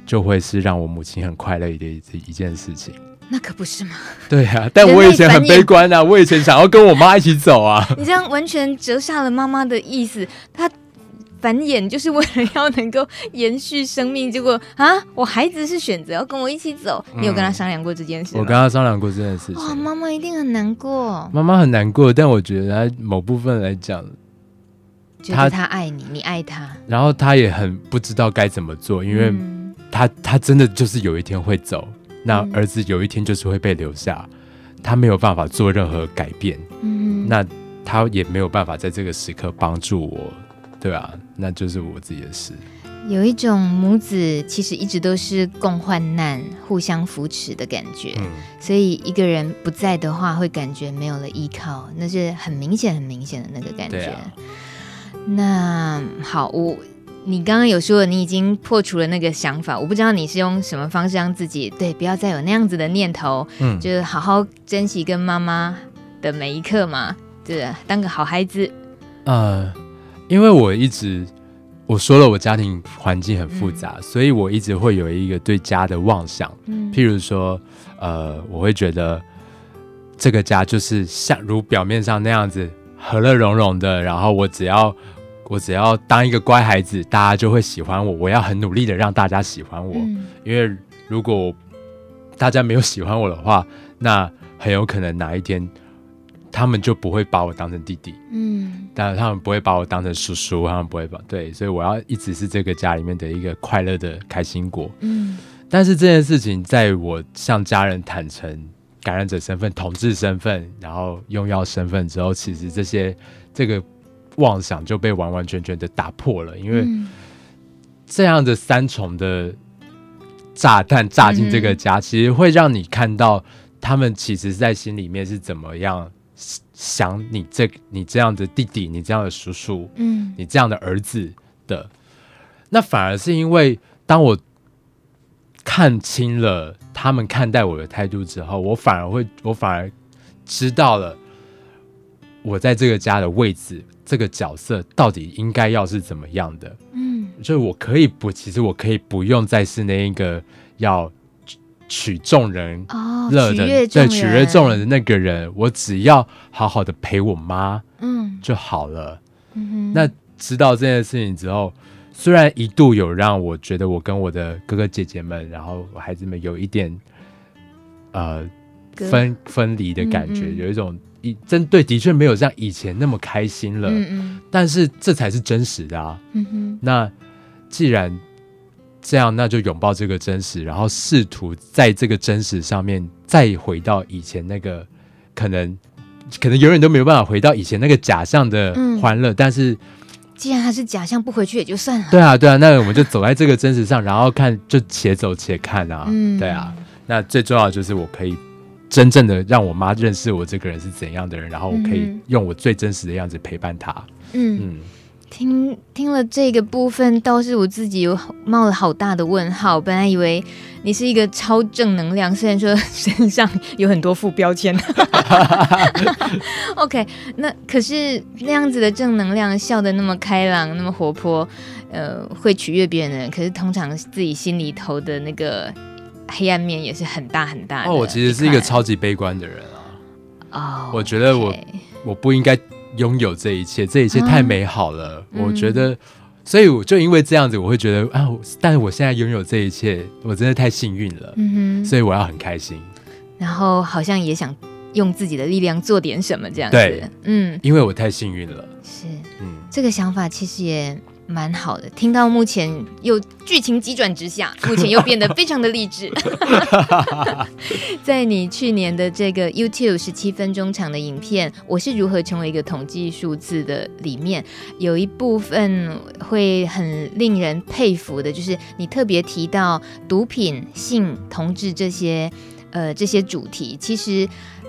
就会是让我母亲很快乐的一一件事情。那可不是吗？对啊，但我以前很悲观啊，我以前想要跟我妈一起走啊。你这样完全折煞了妈妈的意思，她繁衍就是为了要能够延续生命。结果啊，我孩子是选择要跟我一起走，你有跟他商量过这件事吗？我跟他商量过这件事情。哇，妈妈一定很难过。妈妈很难过，但我觉得他某部分来讲，觉得他爱你，你爱他，然后他也很不知道该怎么做，因为他他真的就是有一天会走。那儿子有一天就是会被留下，他没有办法做任何改变，嗯，那他也没有办法在这个时刻帮助我，对啊，那就是我自己的事。有一种母子其实一直都是共患难、互相扶持的感觉，嗯，所以一个人不在的话，会感觉没有了依靠，那是很明显、很明显的那个感觉。啊，那好，我。你刚刚有说你已经破除了那个想法，我不知道你是用什么方式让自己对不要再有那样子的念头，嗯，就是好好珍惜跟妈妈的每一刻嘛，对，当个好孩子。呃，因为我一直我说了，我家庭环境很复杂，嗯，所以我一直会有一个对家的妄想，嗯，譬如说，呃，我会觉得这个家就是像如表面上那样子和乐融融的，然后我只要。我只要当一个乖孩子，大家就会喜欢我。我要很努力的让大家喜欢我，嗯、因为如果大家没有喜欢我的话，那很有可能哪一天他们就不会把我当成弟弟，嗯，但他们不会把我当成叔叔，他们不会把对，所以我要一直是这个家里面的一个快乐的开心果，嗯。但是这件事情，在我向家人坦诚感染者身份、同志身份，然后用药身份之后，其实这些这个。妄想就被完完全全的打破了，因为这样的三重的炸弹炸进这个家，其实会让你看到他们其实在心里面是怎么样想你这你这样的弟弟，你这样的叔叔，嗯，你这样的儿子的。那反而是因为当我看清了他们看待我的态度之后，我反而会，我反而知道了我在这个家的位置。这个角色到底应该要是怎么样的？嗯，就是我可以不，其实我可以不用再是那一个要取众人乐的，对，取悦众人的那个人，我只要好好的陪我妈，嗯，就好了。那知道这件事情之后，虽然一度有让我觉得我跟我的哥哥姐姐们，然后我孩子们有一点呃分分离的感觉，嗯嗯，有一种。以针对的确没有像以前那么开心了，但是这才是真实的啊。那既然这样，那就拥抱这个真实，然后试图在这个真实上面再回到以前那个可能可能永远都没有办法回到以前那个假象的欢乐。嗯，但是既然它是假象，不回去也就算了。对啊，对啊，那我们就走在这个真实上，然后看就且走且看啊。嗯，对啊，那最重要的就是我可以。真正的让我妈认识我这个人是怎样的人，然后我可以用我最真实的样子陪伴她。嗯嗯，听听了这个部分，倒是我自己有冒了好大的问号。本来以为你是一个超正能量，虽然说身上有很多副标签。OK，那可是那样子的正能量，笑得那么开朗，那么活泼，呃，会取悦别人的人，可是通常自己心里头的那个。黑暗面也是很大很大的。哦，我其实是一个超级悲观的人啊。哦，我觉得我我不应该拥有这一切，这一切太美好了。嗯、我觉得，所以我就因为这样子，我会觉得啊，但是我现在拥有这一切，我真的太幸运了。嗯哼，所以我要很开心。然后好像也想用自己的力量做点什么这样子。对，嗯，因为我太幸运了。是，嗯，这个想法其实也。蛮好的，听到目前又剧情急转直下，目前又变得非常的励志。在你去年的这个 YouTube 十七分钟长的影片，我是如何成为一个统计数字的里面，有一部分会很令人佩服的，就是你特别提到毒品、性、同志这些呃这些主题，其实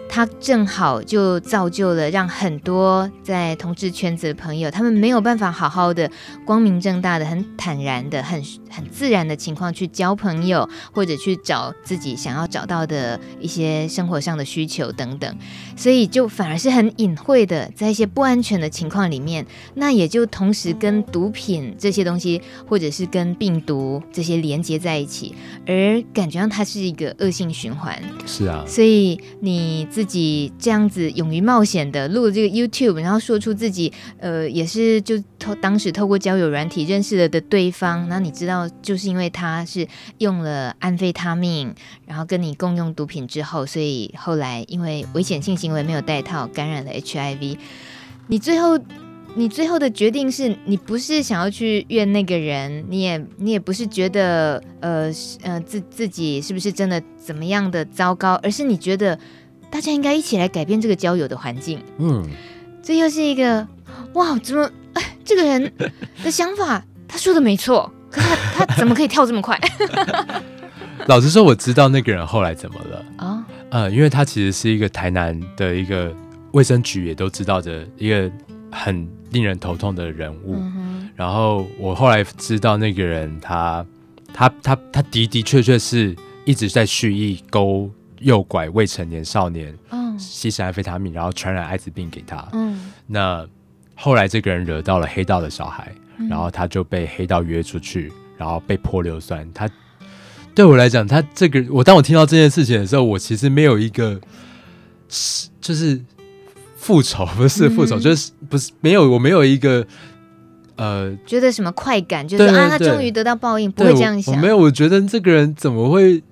它正好就造就了让很多在同志圈子的朋友，他们没有办法好好的、光明正大的、很坦然的、很很自然的情况去交朋友，或者去找自己想要找到的一些生活上的需求等等，所以就反而是很隐晦的，在一些不安全的情况里面，那也就同时跟毒品这些东西，或者是跟病毒这些连接在一起，而感觉上它是一个恶性循环。是啊，所以你自己这样子勇于冒险的录这个 YouTube，然后说出自己呃也是就透当时透过交友软体认识了的对方，然后你知道就是因为他是用了安非他命，然后跟你共用毒品之后，所以后来因为危险性行为没有戴套感染了 HIV，你最后你最后的决定是你不是想要去怨那个人，你也你也不是觉得呃呃自自己是不是真的怎么样的糟糕，而是你觉得。大家应该一起来改变这个交友的环境。嗯，这又是一个哇，怎么哎，这个人 的想法，他说的没错，可是他他怎么可以跳这么快？老实说，我知道那个人后来怎么了啊？哦、呃，因为他其实是一个台南的一个卫生局也都知道的一个很令人头痛的人物。嗯、然后我后来知道那个人他，他他他他的的确确是一直在蓄意勾。诱拐未成年少年，嗯，吸食安非他命，然后传染艾滋病给他。嗯，那后来这个人惹到了黑道的小孩，嗯、然后他就被黑道约出去，然后被泼硫酸。他对我来讲，他这个我当我听到这件事情的时候，我其实没有一个是就是复仇，不是复仇，嗯、就是不是没有我没有一个呃觉得什么快感，就是啊，他终于得到报应，不会这样想。没有，我觉得这个人怎么会？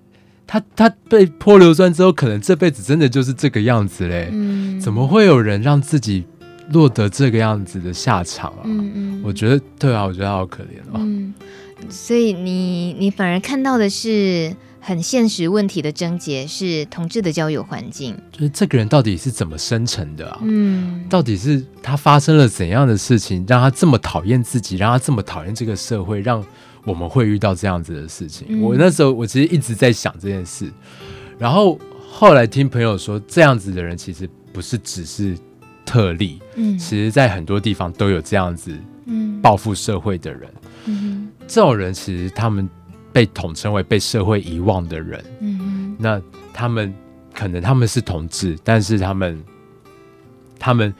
他他被泼硫酸之后，可能这辈子真的就是这个样子嘞。嗯，怎么会有人让自己落得这个样子的下场啊？嗯嗯，我觉得对啊，我觉得好可怜哦。嗯，所以你你反而看到的是很现实问题的症结，是同志的交友环境。就是这个人到底是怎么生成的啊？嗯，到底是他发生了怎样的事情，让他这么讨厌自己，让他这么讨厌这个社会，让。我们会遇到这样子的事情。嗯、我那时候我其实一直在想这件事，然后后来听朋友说，这样子的人其实不是只是特例，嗯，其实在很多地方都有这样子，嗯，报复社会的人，嗯，这种人其实他们被统称为被社会遗忘的人，嗯，那他们可能他们是同志，但是他们他们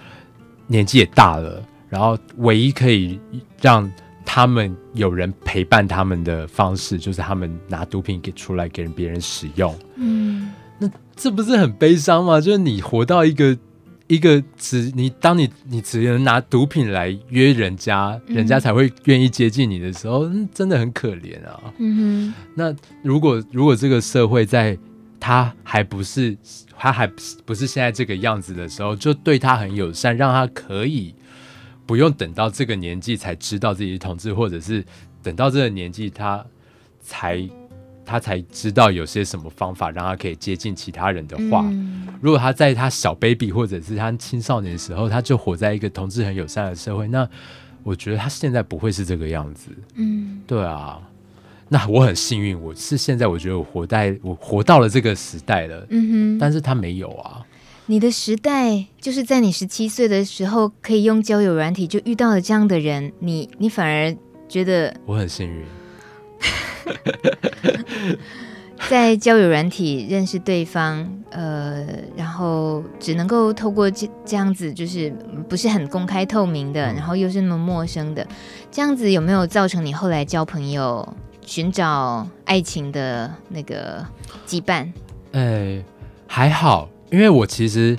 年纪也大了，然后唯一可以让他们有人陪伴他们的方式，就是他们拿毒品给出来给别人使用。嗯，那这不是很悲伤吗？就是你活到一个一个只你当你你只能拿毒品来约人家，嗯、人家才会愿意接近你的时候，真的很可怜啊。嗯哼，那如果如果这个社会在他还不是他还不是现在这个样子的时候，就对他很友善，让他可以。不用等到这个年纪才知道自己是同志，或者是等到这个年纪他才他才知道有些什么方法让他可以接近其他人的话，嗯、如果他在他小 baby 或者是他青少年的时候，他就活在一个同志很友善的社会，那我觉得他现在不会是这个样子。嗯，对啊，那我很幸运，我是现在我觉得我活在我活到了这个时代了。嗯哼，但是他没有啊。你的时代就是在你十七岁的时候可以用交友软体就遇到了这样的人，你你反而觉得我很幸运，在交友软体认识对方，呃，然后只能够透过这这样子，就是不是很公开透明的，然后又是那么陌生的，这样子有没有造成你后来交朋友、寻找爱情的那个羁绊？哎，还好。因为我其实，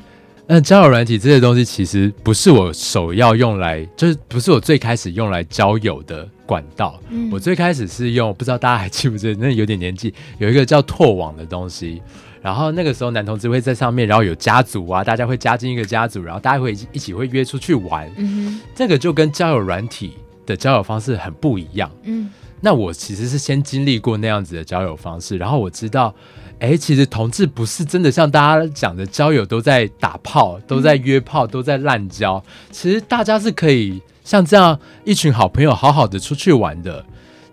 嗯，交友软体这些东西其实不是我首要用来，就是不是我最开始用来交友的管道。嗯，我最开始是用，不知道大家还记不记得，那有点年纪，有一个叫拓网的东西。然后那个时候男同志会在上面，然后有家族啊，大家会加进一个家族，然后大家会一起会约出去玩。嗯，这个就跟交友软体的交友方式很不一样。嗯，那我其实是先经历过那样子的交友方式，然后我知道。哎，其实同志不是真的像大家讲的交友都在打炮，都在约炮，都在滥交。其实大家是可以像这样一群好朋友好好的出去玩的，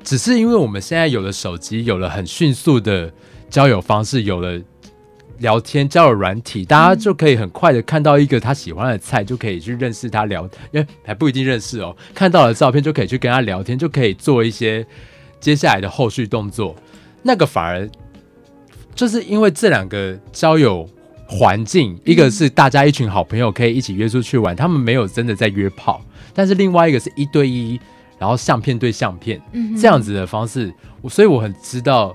只是因为我们现在有了手机，有了很迅速的交友方式，有了聊天交友软体，大家就可以很快的看到一个他喜欢的菜，就可以去认识他聊，因为还不一定认识哦。看到了照片就可以去跟他聊天，就可以做一些接下来的后续动作。那个反而就是因为这两个交友环境，一个是大家一群好朋友可以一起约出去玩，他们没有真的在约炮，但是另外一个是一对一，然后相片对相片，嗯这样子的方式，所以我很知道。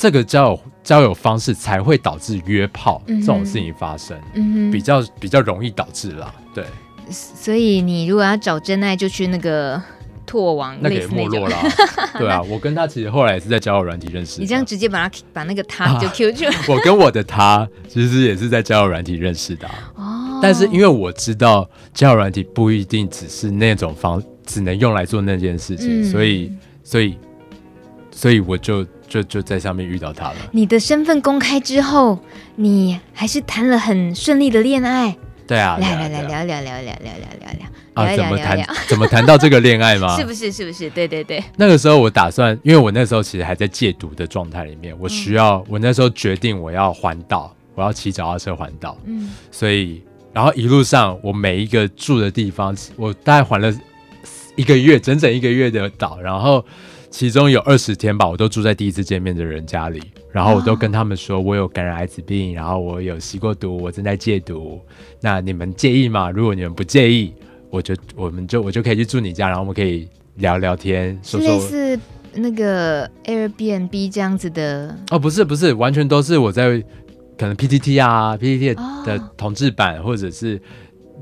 这个交友交友方式才会导致约炮这种事情发生，嗯、比较比较容易导致啦。对，所以你如果要找真爱，就去那个拓网，那个也没落了。对啊，我跟他其实后来也是在交友软体认识。你这样直接把他把那个他就 Q 出来，我跟我的他其实也是在交友软体认识的，啊。哦，但是因为我知道交友软体不一定只是那种方，只能用来做那件事情，嗯、所以所以所以我就。就就在上面遇到他了。你的身份公开之后，你还是谈了很顺利的恋爱。对啊，来来来聊聊聊聊聊聊聊聊啊，怎么谈 怎么谈到这个恋爱吗？是不是是不是？对对对。那个时候我打算，因为我那时候其实还在戒毒的状态里面，我需要我那时候决定我要环岛，我要骑脚踏车环岛。嗯，所以然后一路上我每一个住的地方，我大概环了一个月，整整一个月的岛，然后其中有二十天吧，我都住在第一次见面的人家里。然后我都跟他们说，我有感染艾滋病，然后我有吸过毒，我正在戒毒。那你们介意吗？如果你们不介意，我就我们就我就可以去住你家，然后我们可以聊聊天，说说。那个 Airbnb 这样子的？哦，不是不是，完全都是我在可能 PTT 啊，PTT 的同志版，哦、或者是。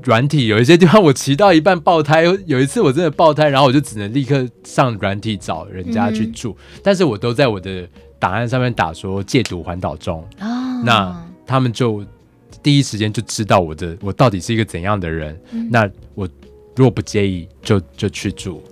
软体有一些地方我骑到一半爆胎，有一次我真的爆胎，然后我就只能立刻上软体找人家去住，嗯、但是我都在我的档案上面打说戒毒环岛中，哦、那他们就第一时间就知道我的我到底是一个怎样的人，嗯、那我如果不介意就就去住，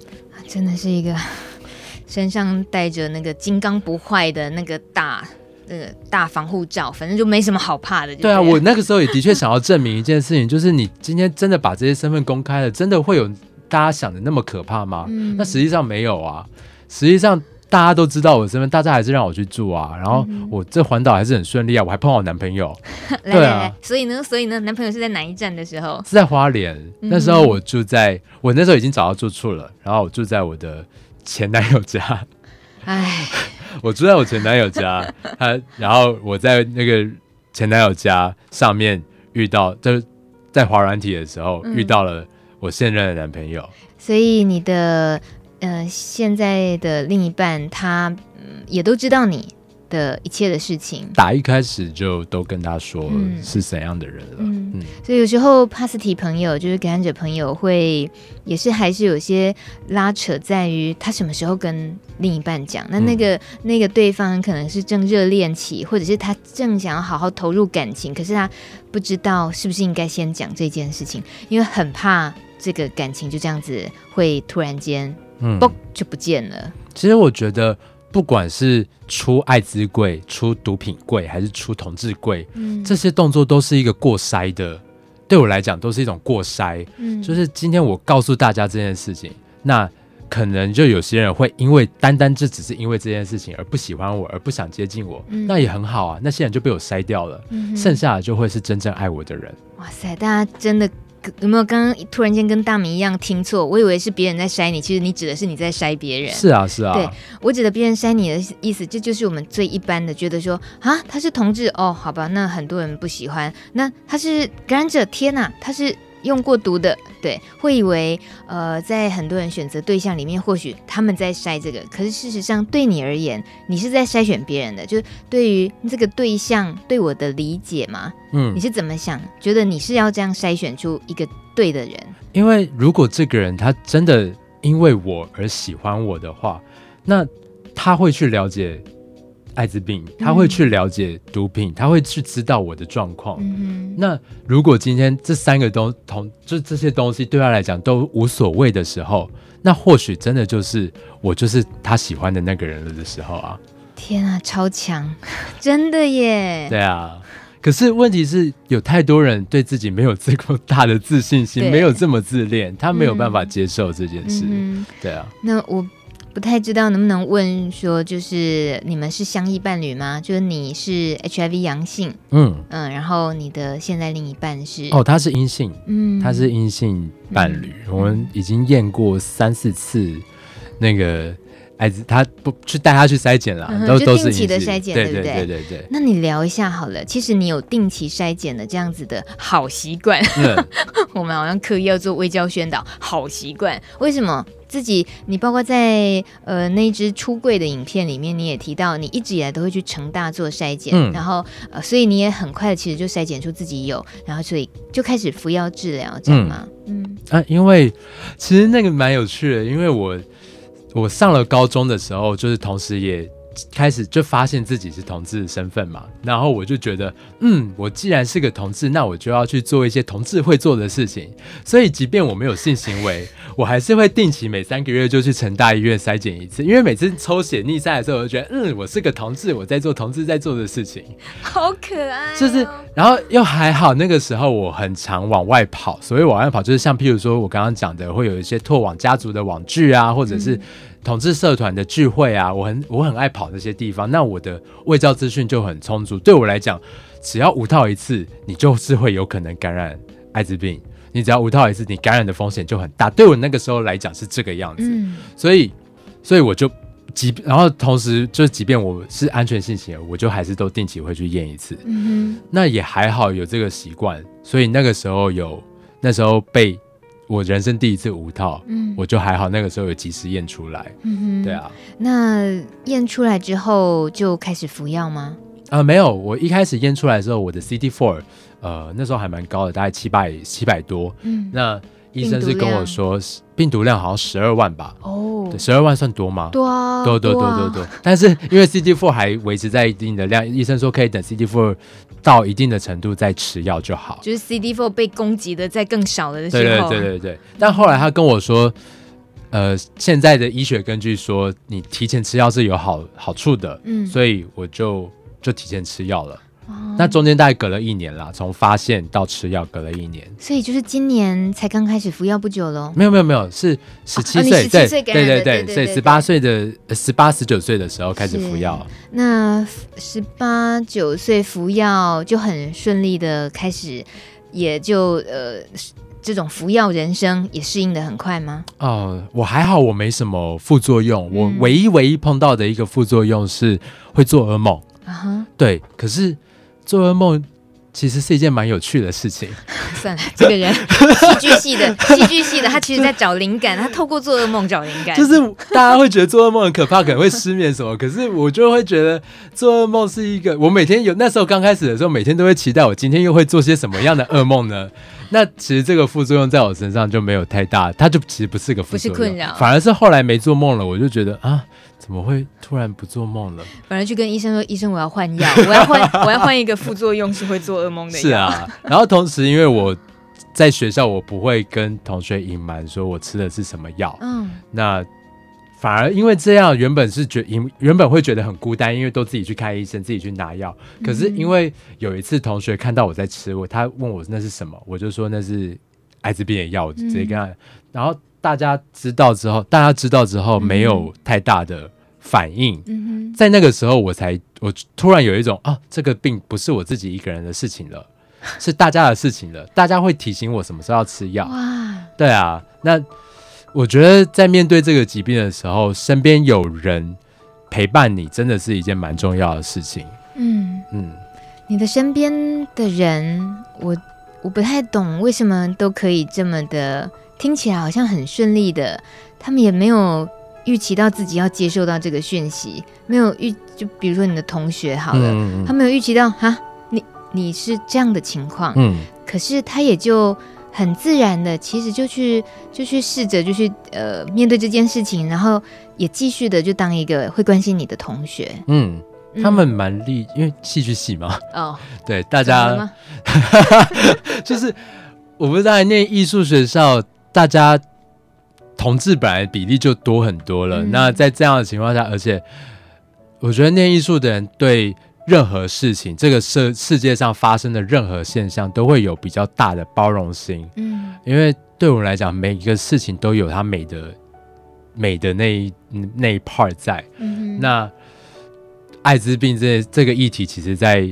真的是一个 身上带着那个金刚不坏的那个大。那个大防护罩，反正就没什么好怕的。对啊，我那个时候也的确想要证明一件事情，就是你今天真的把这些身份公开了，真的会有大家想的那么可怕吗？嗯、那实际上没有啊，实际上大家都知道我的身份，大家还是让我去住啊。然后我这环岛还是很顺利啊，我还碰到我男朋友。来 对啊，所以呢，所以呢，男朋友是在哪一站的时候？是在花莲。那时候我住在，我那时候已经找到住处了，然后我住在我的前男友家。哎。我住在我前男友家，他，然后我在那个前男友家上面遇到，就是在滑软体的时候遇到了我现任的男朋友。嗯，所以你的呃现在的另一半他，嗯也都知道你的一切的事情，打一开始就都跟他说是怎样的人了。嗯，嗯，所以有时候帕斯提朋友就是感染者朋友会也是还是有些拉扯，在于他什么时候跟另一半讲。那那个、嗯、那个对方可能是正热恋期，或者是他正想要好好投入感情，可是他不知道是不是应该先讲这件事情，因为很怕这个感情就这样子会突然间嗯，嘣就不见了。其实我觉得。不管是出艾滋柜、出毒品柜，还是出同志柜，嗯，这些动作都是一个过筛的。对我来讲，都是一种过筛。嗯，就是今天我告诉大家这件事情，那可能就有些人会因为单单这只是因为这件事情而不喜欢我，而不想接近我，嗯，那也很好啊。那些人就被我筛掉了，嗯，剩下的就会是真正爱我的人。哇塞，大家真的。有没有刚刚突然间跟大明一样听错？我以为是别人在筛你，其实你指的是你在筛别人。是啊，是啊。对，我指的别人筛你的意思，这就是我们最一般的觉得说啊，他是同志哦，好吧，那很多人不喜欢。那他是感染者，天哪，他是。用过毒的，对，会以为，呃，在很多人选择对象里面，或许他们在筛这个，可是事实上，对你而言，你是在筛选别人的，就是对于这个对象对我的理解嘛，嗯，你是怎么想？觉得你是要这样筛选出一个对的人？因为如果这个人他真的因为我而喜欢我的话，那他会去了解。艾滋病，他会去了解毒品，嗯、他会去知道我的状况。嗯、那如果今天这三个东同就这些东西对他来讲都无所谓的时候，那或许真的就是我就是他喜欢的那个人了的时候啊！天啊，超强，真的耶！对啊，可是问题是有太多人对自己没有这么大的自信心，没有这么自恋，他没有办法接受这件事。嗯、对啊，那我。不太知道能不能问说，就是你们是相依伴侣吗？就是你是 HIV 阳性，嗯嗯，然后你的现在另一半是哦，他是阴性，嗯，他是阴性伴侣，嗯、我们已经验过三四次那个。哎，他不去带他去筛检了，都都是定期的筛检，对不对？对对对对。那你聊一下好了。其实你有定期筛检的这样子的好习惯，嗯、我们好像刻意要做微教宣导。好习惯，为什么自己？你包括在呃那一支出柜的影片里面，你也提到你一直以来都会去成大做筛检，嗯、然后呃，所以你也很快的其实就筛检出自己有，然后所以就开始服药治疗，这样吗？嗯，嗯啊，因为其实那个蛮有趣的，因为我。我上了高中的时候，就是同时也开始就发现自己是同志的身份嘛，然后我就觉得，嗯，我既然是个同志，那我就要去做一些同志会做的事情。所以，即便我没有性行为，我还是会定期每三个月就去成大医院筛检一次，因为每次抽血逆筛的时候，我就觉得，嗯，我是个同志，我在做同志在做的事情，好可爱哦。就是，然后又还好，那个时候我很常往外跑，所谓往外跑，就是像譬如说我刚刚讲的，会有一些拓网家族的网剧啊，或者是。同志社团的聚会啊，我很我很爱跑那些地方，那我的卫教资讯就很充足。对我来讲，只要五套一次，你就是会有可能感染艾滋病。你只要无套一次，你感染的风险就很大。对我那个时候来讲是这个样子，嗯、所以所以我就即然后同时就即便我是安全性行为，我就还是都定期会去验一次。嗯哼，那也还好有这个习惯，所以那个时候有那时候被。我人生第一次无套，嗯，我就还好，那个时候有及时验出来，嗯哼，对啊。那验出来之后就开始服药吗？啊、呃，没有，我一开始验出来的时候，我的 CD4，呃，那时候还蛮高的，大概七百七百多，嗯，那医生是跟我说，病毒量好像十二万吧，哦，对，十二万算多吗？多啊，多多多多多，但是因为 CD four 还维持在一定的量，医生说可以等 CD four。到一定的程度再吃药就好，就是 CD four 被攻击的在更少的时候。对对对对对。但后来他跟我说，呃，现在的医学根据说，你提前吃药是有好好处的，嗯，所以我就就提前吃药了。那中间大概隔了一年啦，从发现到吃药隔了一年，所以就是今年才刚开始服药不久喽。没有没有没有，是十七岁，对对对对，所以十八岁的十八十九岁的时候开始服药。那十八九岁服药就很顺利的开始，也就呃这种服药人生也适应的很快吗？哦、呃，我还好，我没什么副作用，我唯一唯一碰到的一个副作用是会做噩梦。啊哈，对，可是。做噩梦其实是一件蛮有趣的事情。算了，这个人 戏剧系的，戏剧系的，他其实在找灵感，他透过做噩梦找灵感。就是大家会觉得做噩梦很可怕，可能会失眠什么，可是我就会觉得做噩梦是一个，我每天有那时候刚开始的时候，每天都会期待我今天又会做些什么样的噩梦呢？那其实这个副作用在我身上就没有太大，它就其实不是个副作用，不是困扰，反而是后来没做梦了，我就觉得啊。怎么会突然不做梦了？反而去跟医生说：“医生，我要换药，我要换，我要换一个副作用是会做噩梦的药。”是啊，然后同时因为我在学校，我不会跟同学隐瞒说我吃的是什么药。嗯，那反而因为这样，原本是觉原原本会觉得很孤单，因为都自己去看医生，自己去拿药。可是因为有一次同学看到我在吃，我他问我那是什么，我就说那是艾滋病的药，直接跟他。嗯、然后大家知道之后，大家知道之后没有太大的。反应，在那个时候，我才我突然有一种啊，这个病不是我自己一个人的事情了，是大家的事情了。大家会提醒我什么时候要吃药。哇，对啊，那我觉得在面对这个疾病的时候，身边有人陪伴你，真的是一件蛮重要的事情。嗯嗯，你的身边的人，我我不太懂为什么都可以这么的听起来好像很顺利的，他们也没有。预期到自己要接受到这个讯息，没有预就比如说你的同学好了，他没有预期到哈，你你是这样的情况，嗯，可是他也就很自然的，其实就去就去试着就去呃面对这件事情，然后也继续的就当一个会关心你的同学，嗯，他们蛮厉，因为戏剧系嘛，哦，对，大家 就是我们在念艺术学校，大家。同志本来比例就多很多了，嗯、那在这样的情况下，而且我觉得念艺术的人对任何事情，这个世世界上发生的任何现象，都会有比较大的包容心。嗯，因为对我们来讲，每一个事情都有它美的美的那一那一 part 在。嗯，那艾滋病这这个议题，其实，在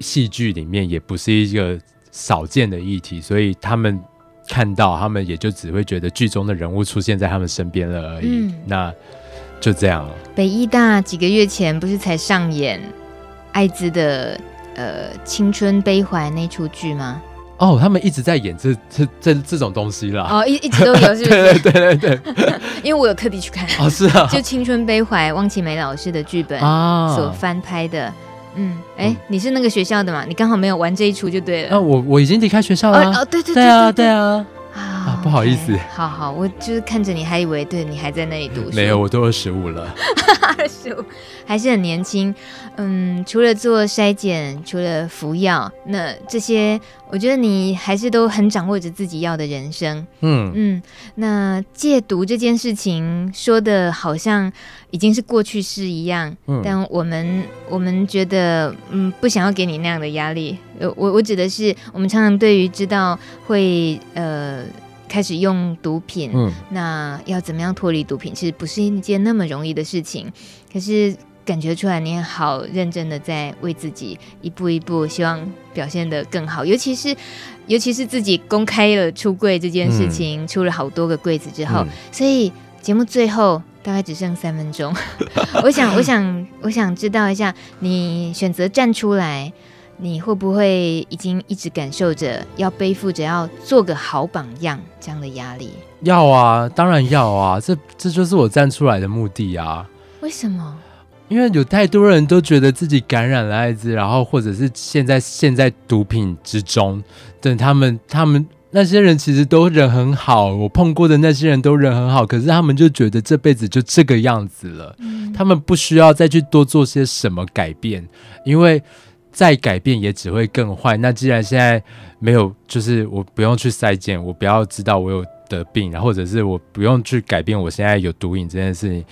戏剧里面也不是一个少见的议题，所以他们看到，他们也就只会觉得剧中的人物出现在他们身边了而已。嗯、那就这样了。北医大几个月前不是才上演艾滋的呃青春悲怀那出剧吗？哦，他们一直在演这这这这种东西啦。哦，一一直都有，是不是？对对对对 因为我有特地去看。哦，是啊。就青春悲怀，汪綺梅老师的剧本啊所翻拍的。嗯，哎，你是那个学校的嘛？你刚好没有玩这一出就对了。啊，我我已经离开学校了。哦，对对对啊，对啊。啊，不好意思。好好，我就是看着你还以为对你还在那里读书。没有，我都二十五了。二十五，还是很年轻。嗯，除了做筛检，除了服药，那这些我觉得你还是都很掌握着自己要的人生。嗯嗯，那戒毒这件事情说的好像已经是过去式一样。嗯，但我们我们觉得，嗯，不想要给你那样的压力。呃，我我指的是，我们常常对于知道会呃开始用毒品，嗯，那要怎么样脱离毒品，其实不是一件那么容易的事情。可是。感觉出来，你好认真的在为自己一步一步，希望表现的更好。尤其是，尤其是自己公开了出柜这件事情，嗯、出了好多个柜子之后，嗯、所以节目最后大概只剩三分钟。我想，我想，我想知道一下，你选择站出来，你会不会已经一直感受着要背负着要做个好榜样这样的压力？要啊，当然要啊，这这就是我站出来的目的啊。为什么？因为有太多人都觉得自己感染了艾滋，然后或者是现在陷在毒品之中，等他们他们那些人其实都人很好，我碰过的那些人都人很好，可是他们就觉得这辈子就这个样子了，嗯、他们不需要再去多做些什么改变，因为再改变也只会更坏。那既然现在没有，就是我不用去筛检，我不要知道我有得病，然后或者是我不用去改变我现在有毒瘾这件事情。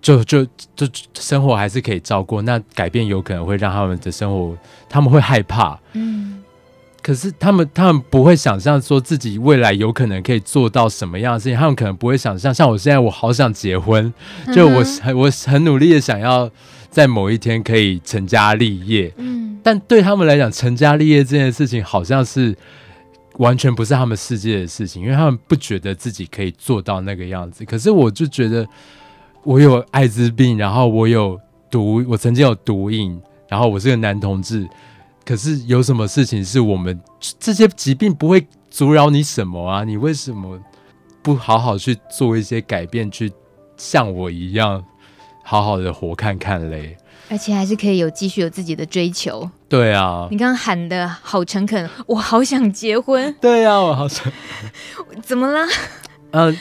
就就就生活还是可以照过，那改变有可能会让他们的生活，他们会害怕。嗯，可是他们他们不会想象说自己未来有可能可以做到什么样的事情，他们可能不会想象。像我现在，我好想结婚，就我很我很努力的想要在某一天可以成家立业。嗯，但对他们来讲，成家立业这件事情好像是完全不是他们世界的事情，因为他们不觉得自己可以做到那个样子。可是我就觉得。我有艾滋病，然后我有毒，我曾经有毒瘾，然后我是个男同志。可是有什么事情是我们这些疾病不会阻扰你什么啊？你为什么不好好去做一些改变，去像我一样好好的活看看嘞？而且还是可以有继续有自己的追求。对啊，你刚刚喊的好诚恳，我好想结婚。对啊，我好想。怎么啦？嗯。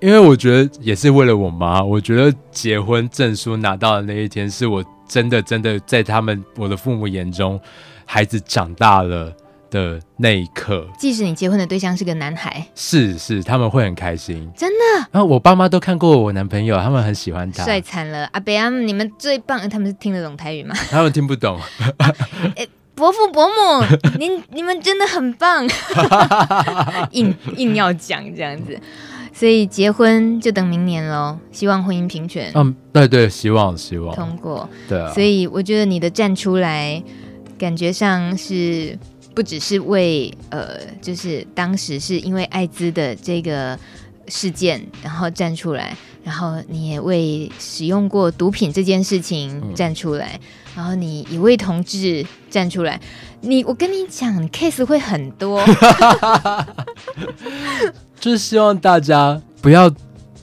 因为我觉得也是为了我妈，我觉得结婚证书拿到的那一天，是我真的真的在他们我的父母眼中，孩子长大了的那一刻。即使你结婚的对象是个男孩，是是，他们会很开心，真的。然后我爸妈都看过我男朋友，他们很喜欢他，帅惨了。阿伯啊，你们最棒，他们是听得懂台语吗？他们听不懂。欸、伯父伯母，您你们真的很棒，硬硬要讲这样子。所以结婚就等明年喽，希望婚姻平权。嗯，对对，希望希望通过。对啊，所以我觉得你的站出来，感觉上是不只是为呃，就是当时是因为艾滋的这个事件，然后站出来，然后你也为使用过毒品这件事情站出来，然后你一位同志站出来。你，我跟你讲，你 case 会很多。就是希望大家不要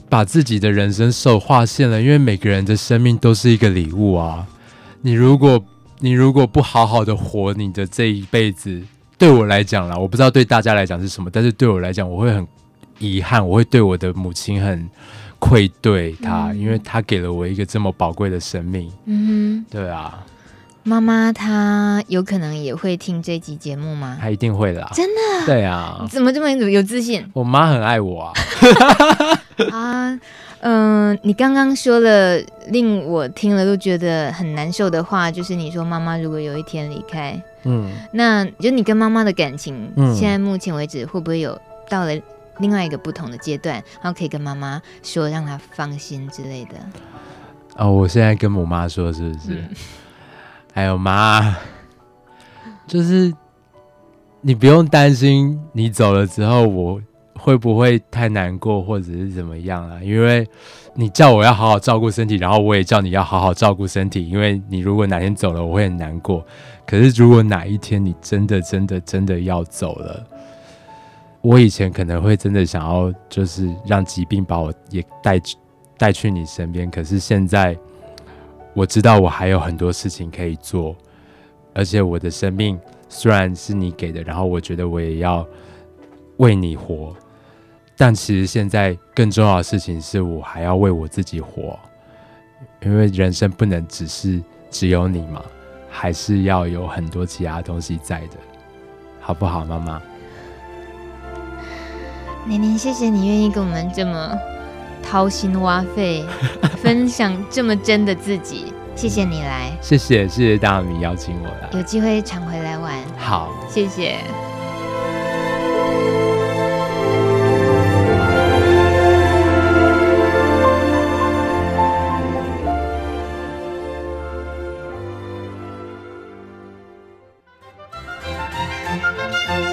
把自己的人生受划线了，因为每个人的生命都是一个礼物啊！你如果你如果不好好的活你的这一辈子，对我来讲啦，我不知道对大家来讲是什么，但是对我来讲，我会很遗憾，我会对我的母亲很愧对她，嗯、因为她给了我一个这么宝贵的生命。嗯哼，对啊。妈妈她有可能也会听这集节目吗？她一定会的，真的。对啊，怎么这么有自信？我妈很爱我啊。啊，嗯，你刚刚说了令我听了都觉得很难受的话，就是你说妈妈如果有一天离开，嗯，那就你跟妈妈的感情，现在目前为止会不会有到了另外一个不同的阶段，然后可以跟妈妈说，让她放心之类的。哦，我现在跟我妈说是不是？嗯、还有妈，就是你不用担心你走了之后我会不会太难过或者是怎么样啊？因为你叫我要好好照顾身体，然后我也叫你要好好照顾身体。因为你如果哪天走了，我会很难过。可是如果哪一天你真的真的真的要走了，我以前可能会真的想要就是让疾病把我也带去。带去你身边，可是现在我知道我还有很多事情可以做，而且我的生命虽然是你给的，然后我觉得我也要为你活，但其实现在更重要的事情是我还要为我自己活，因为人生不能只是只有你嘛，还是要有很多其他东西在的，好不好，妈妈？宁宁，谢谢你愿意跟我们这么。掏心挖肺，分享这么真的自己，谢谢你来，谢谢谢谢大米邀请我来，有机会常回来玩，好，谢谢。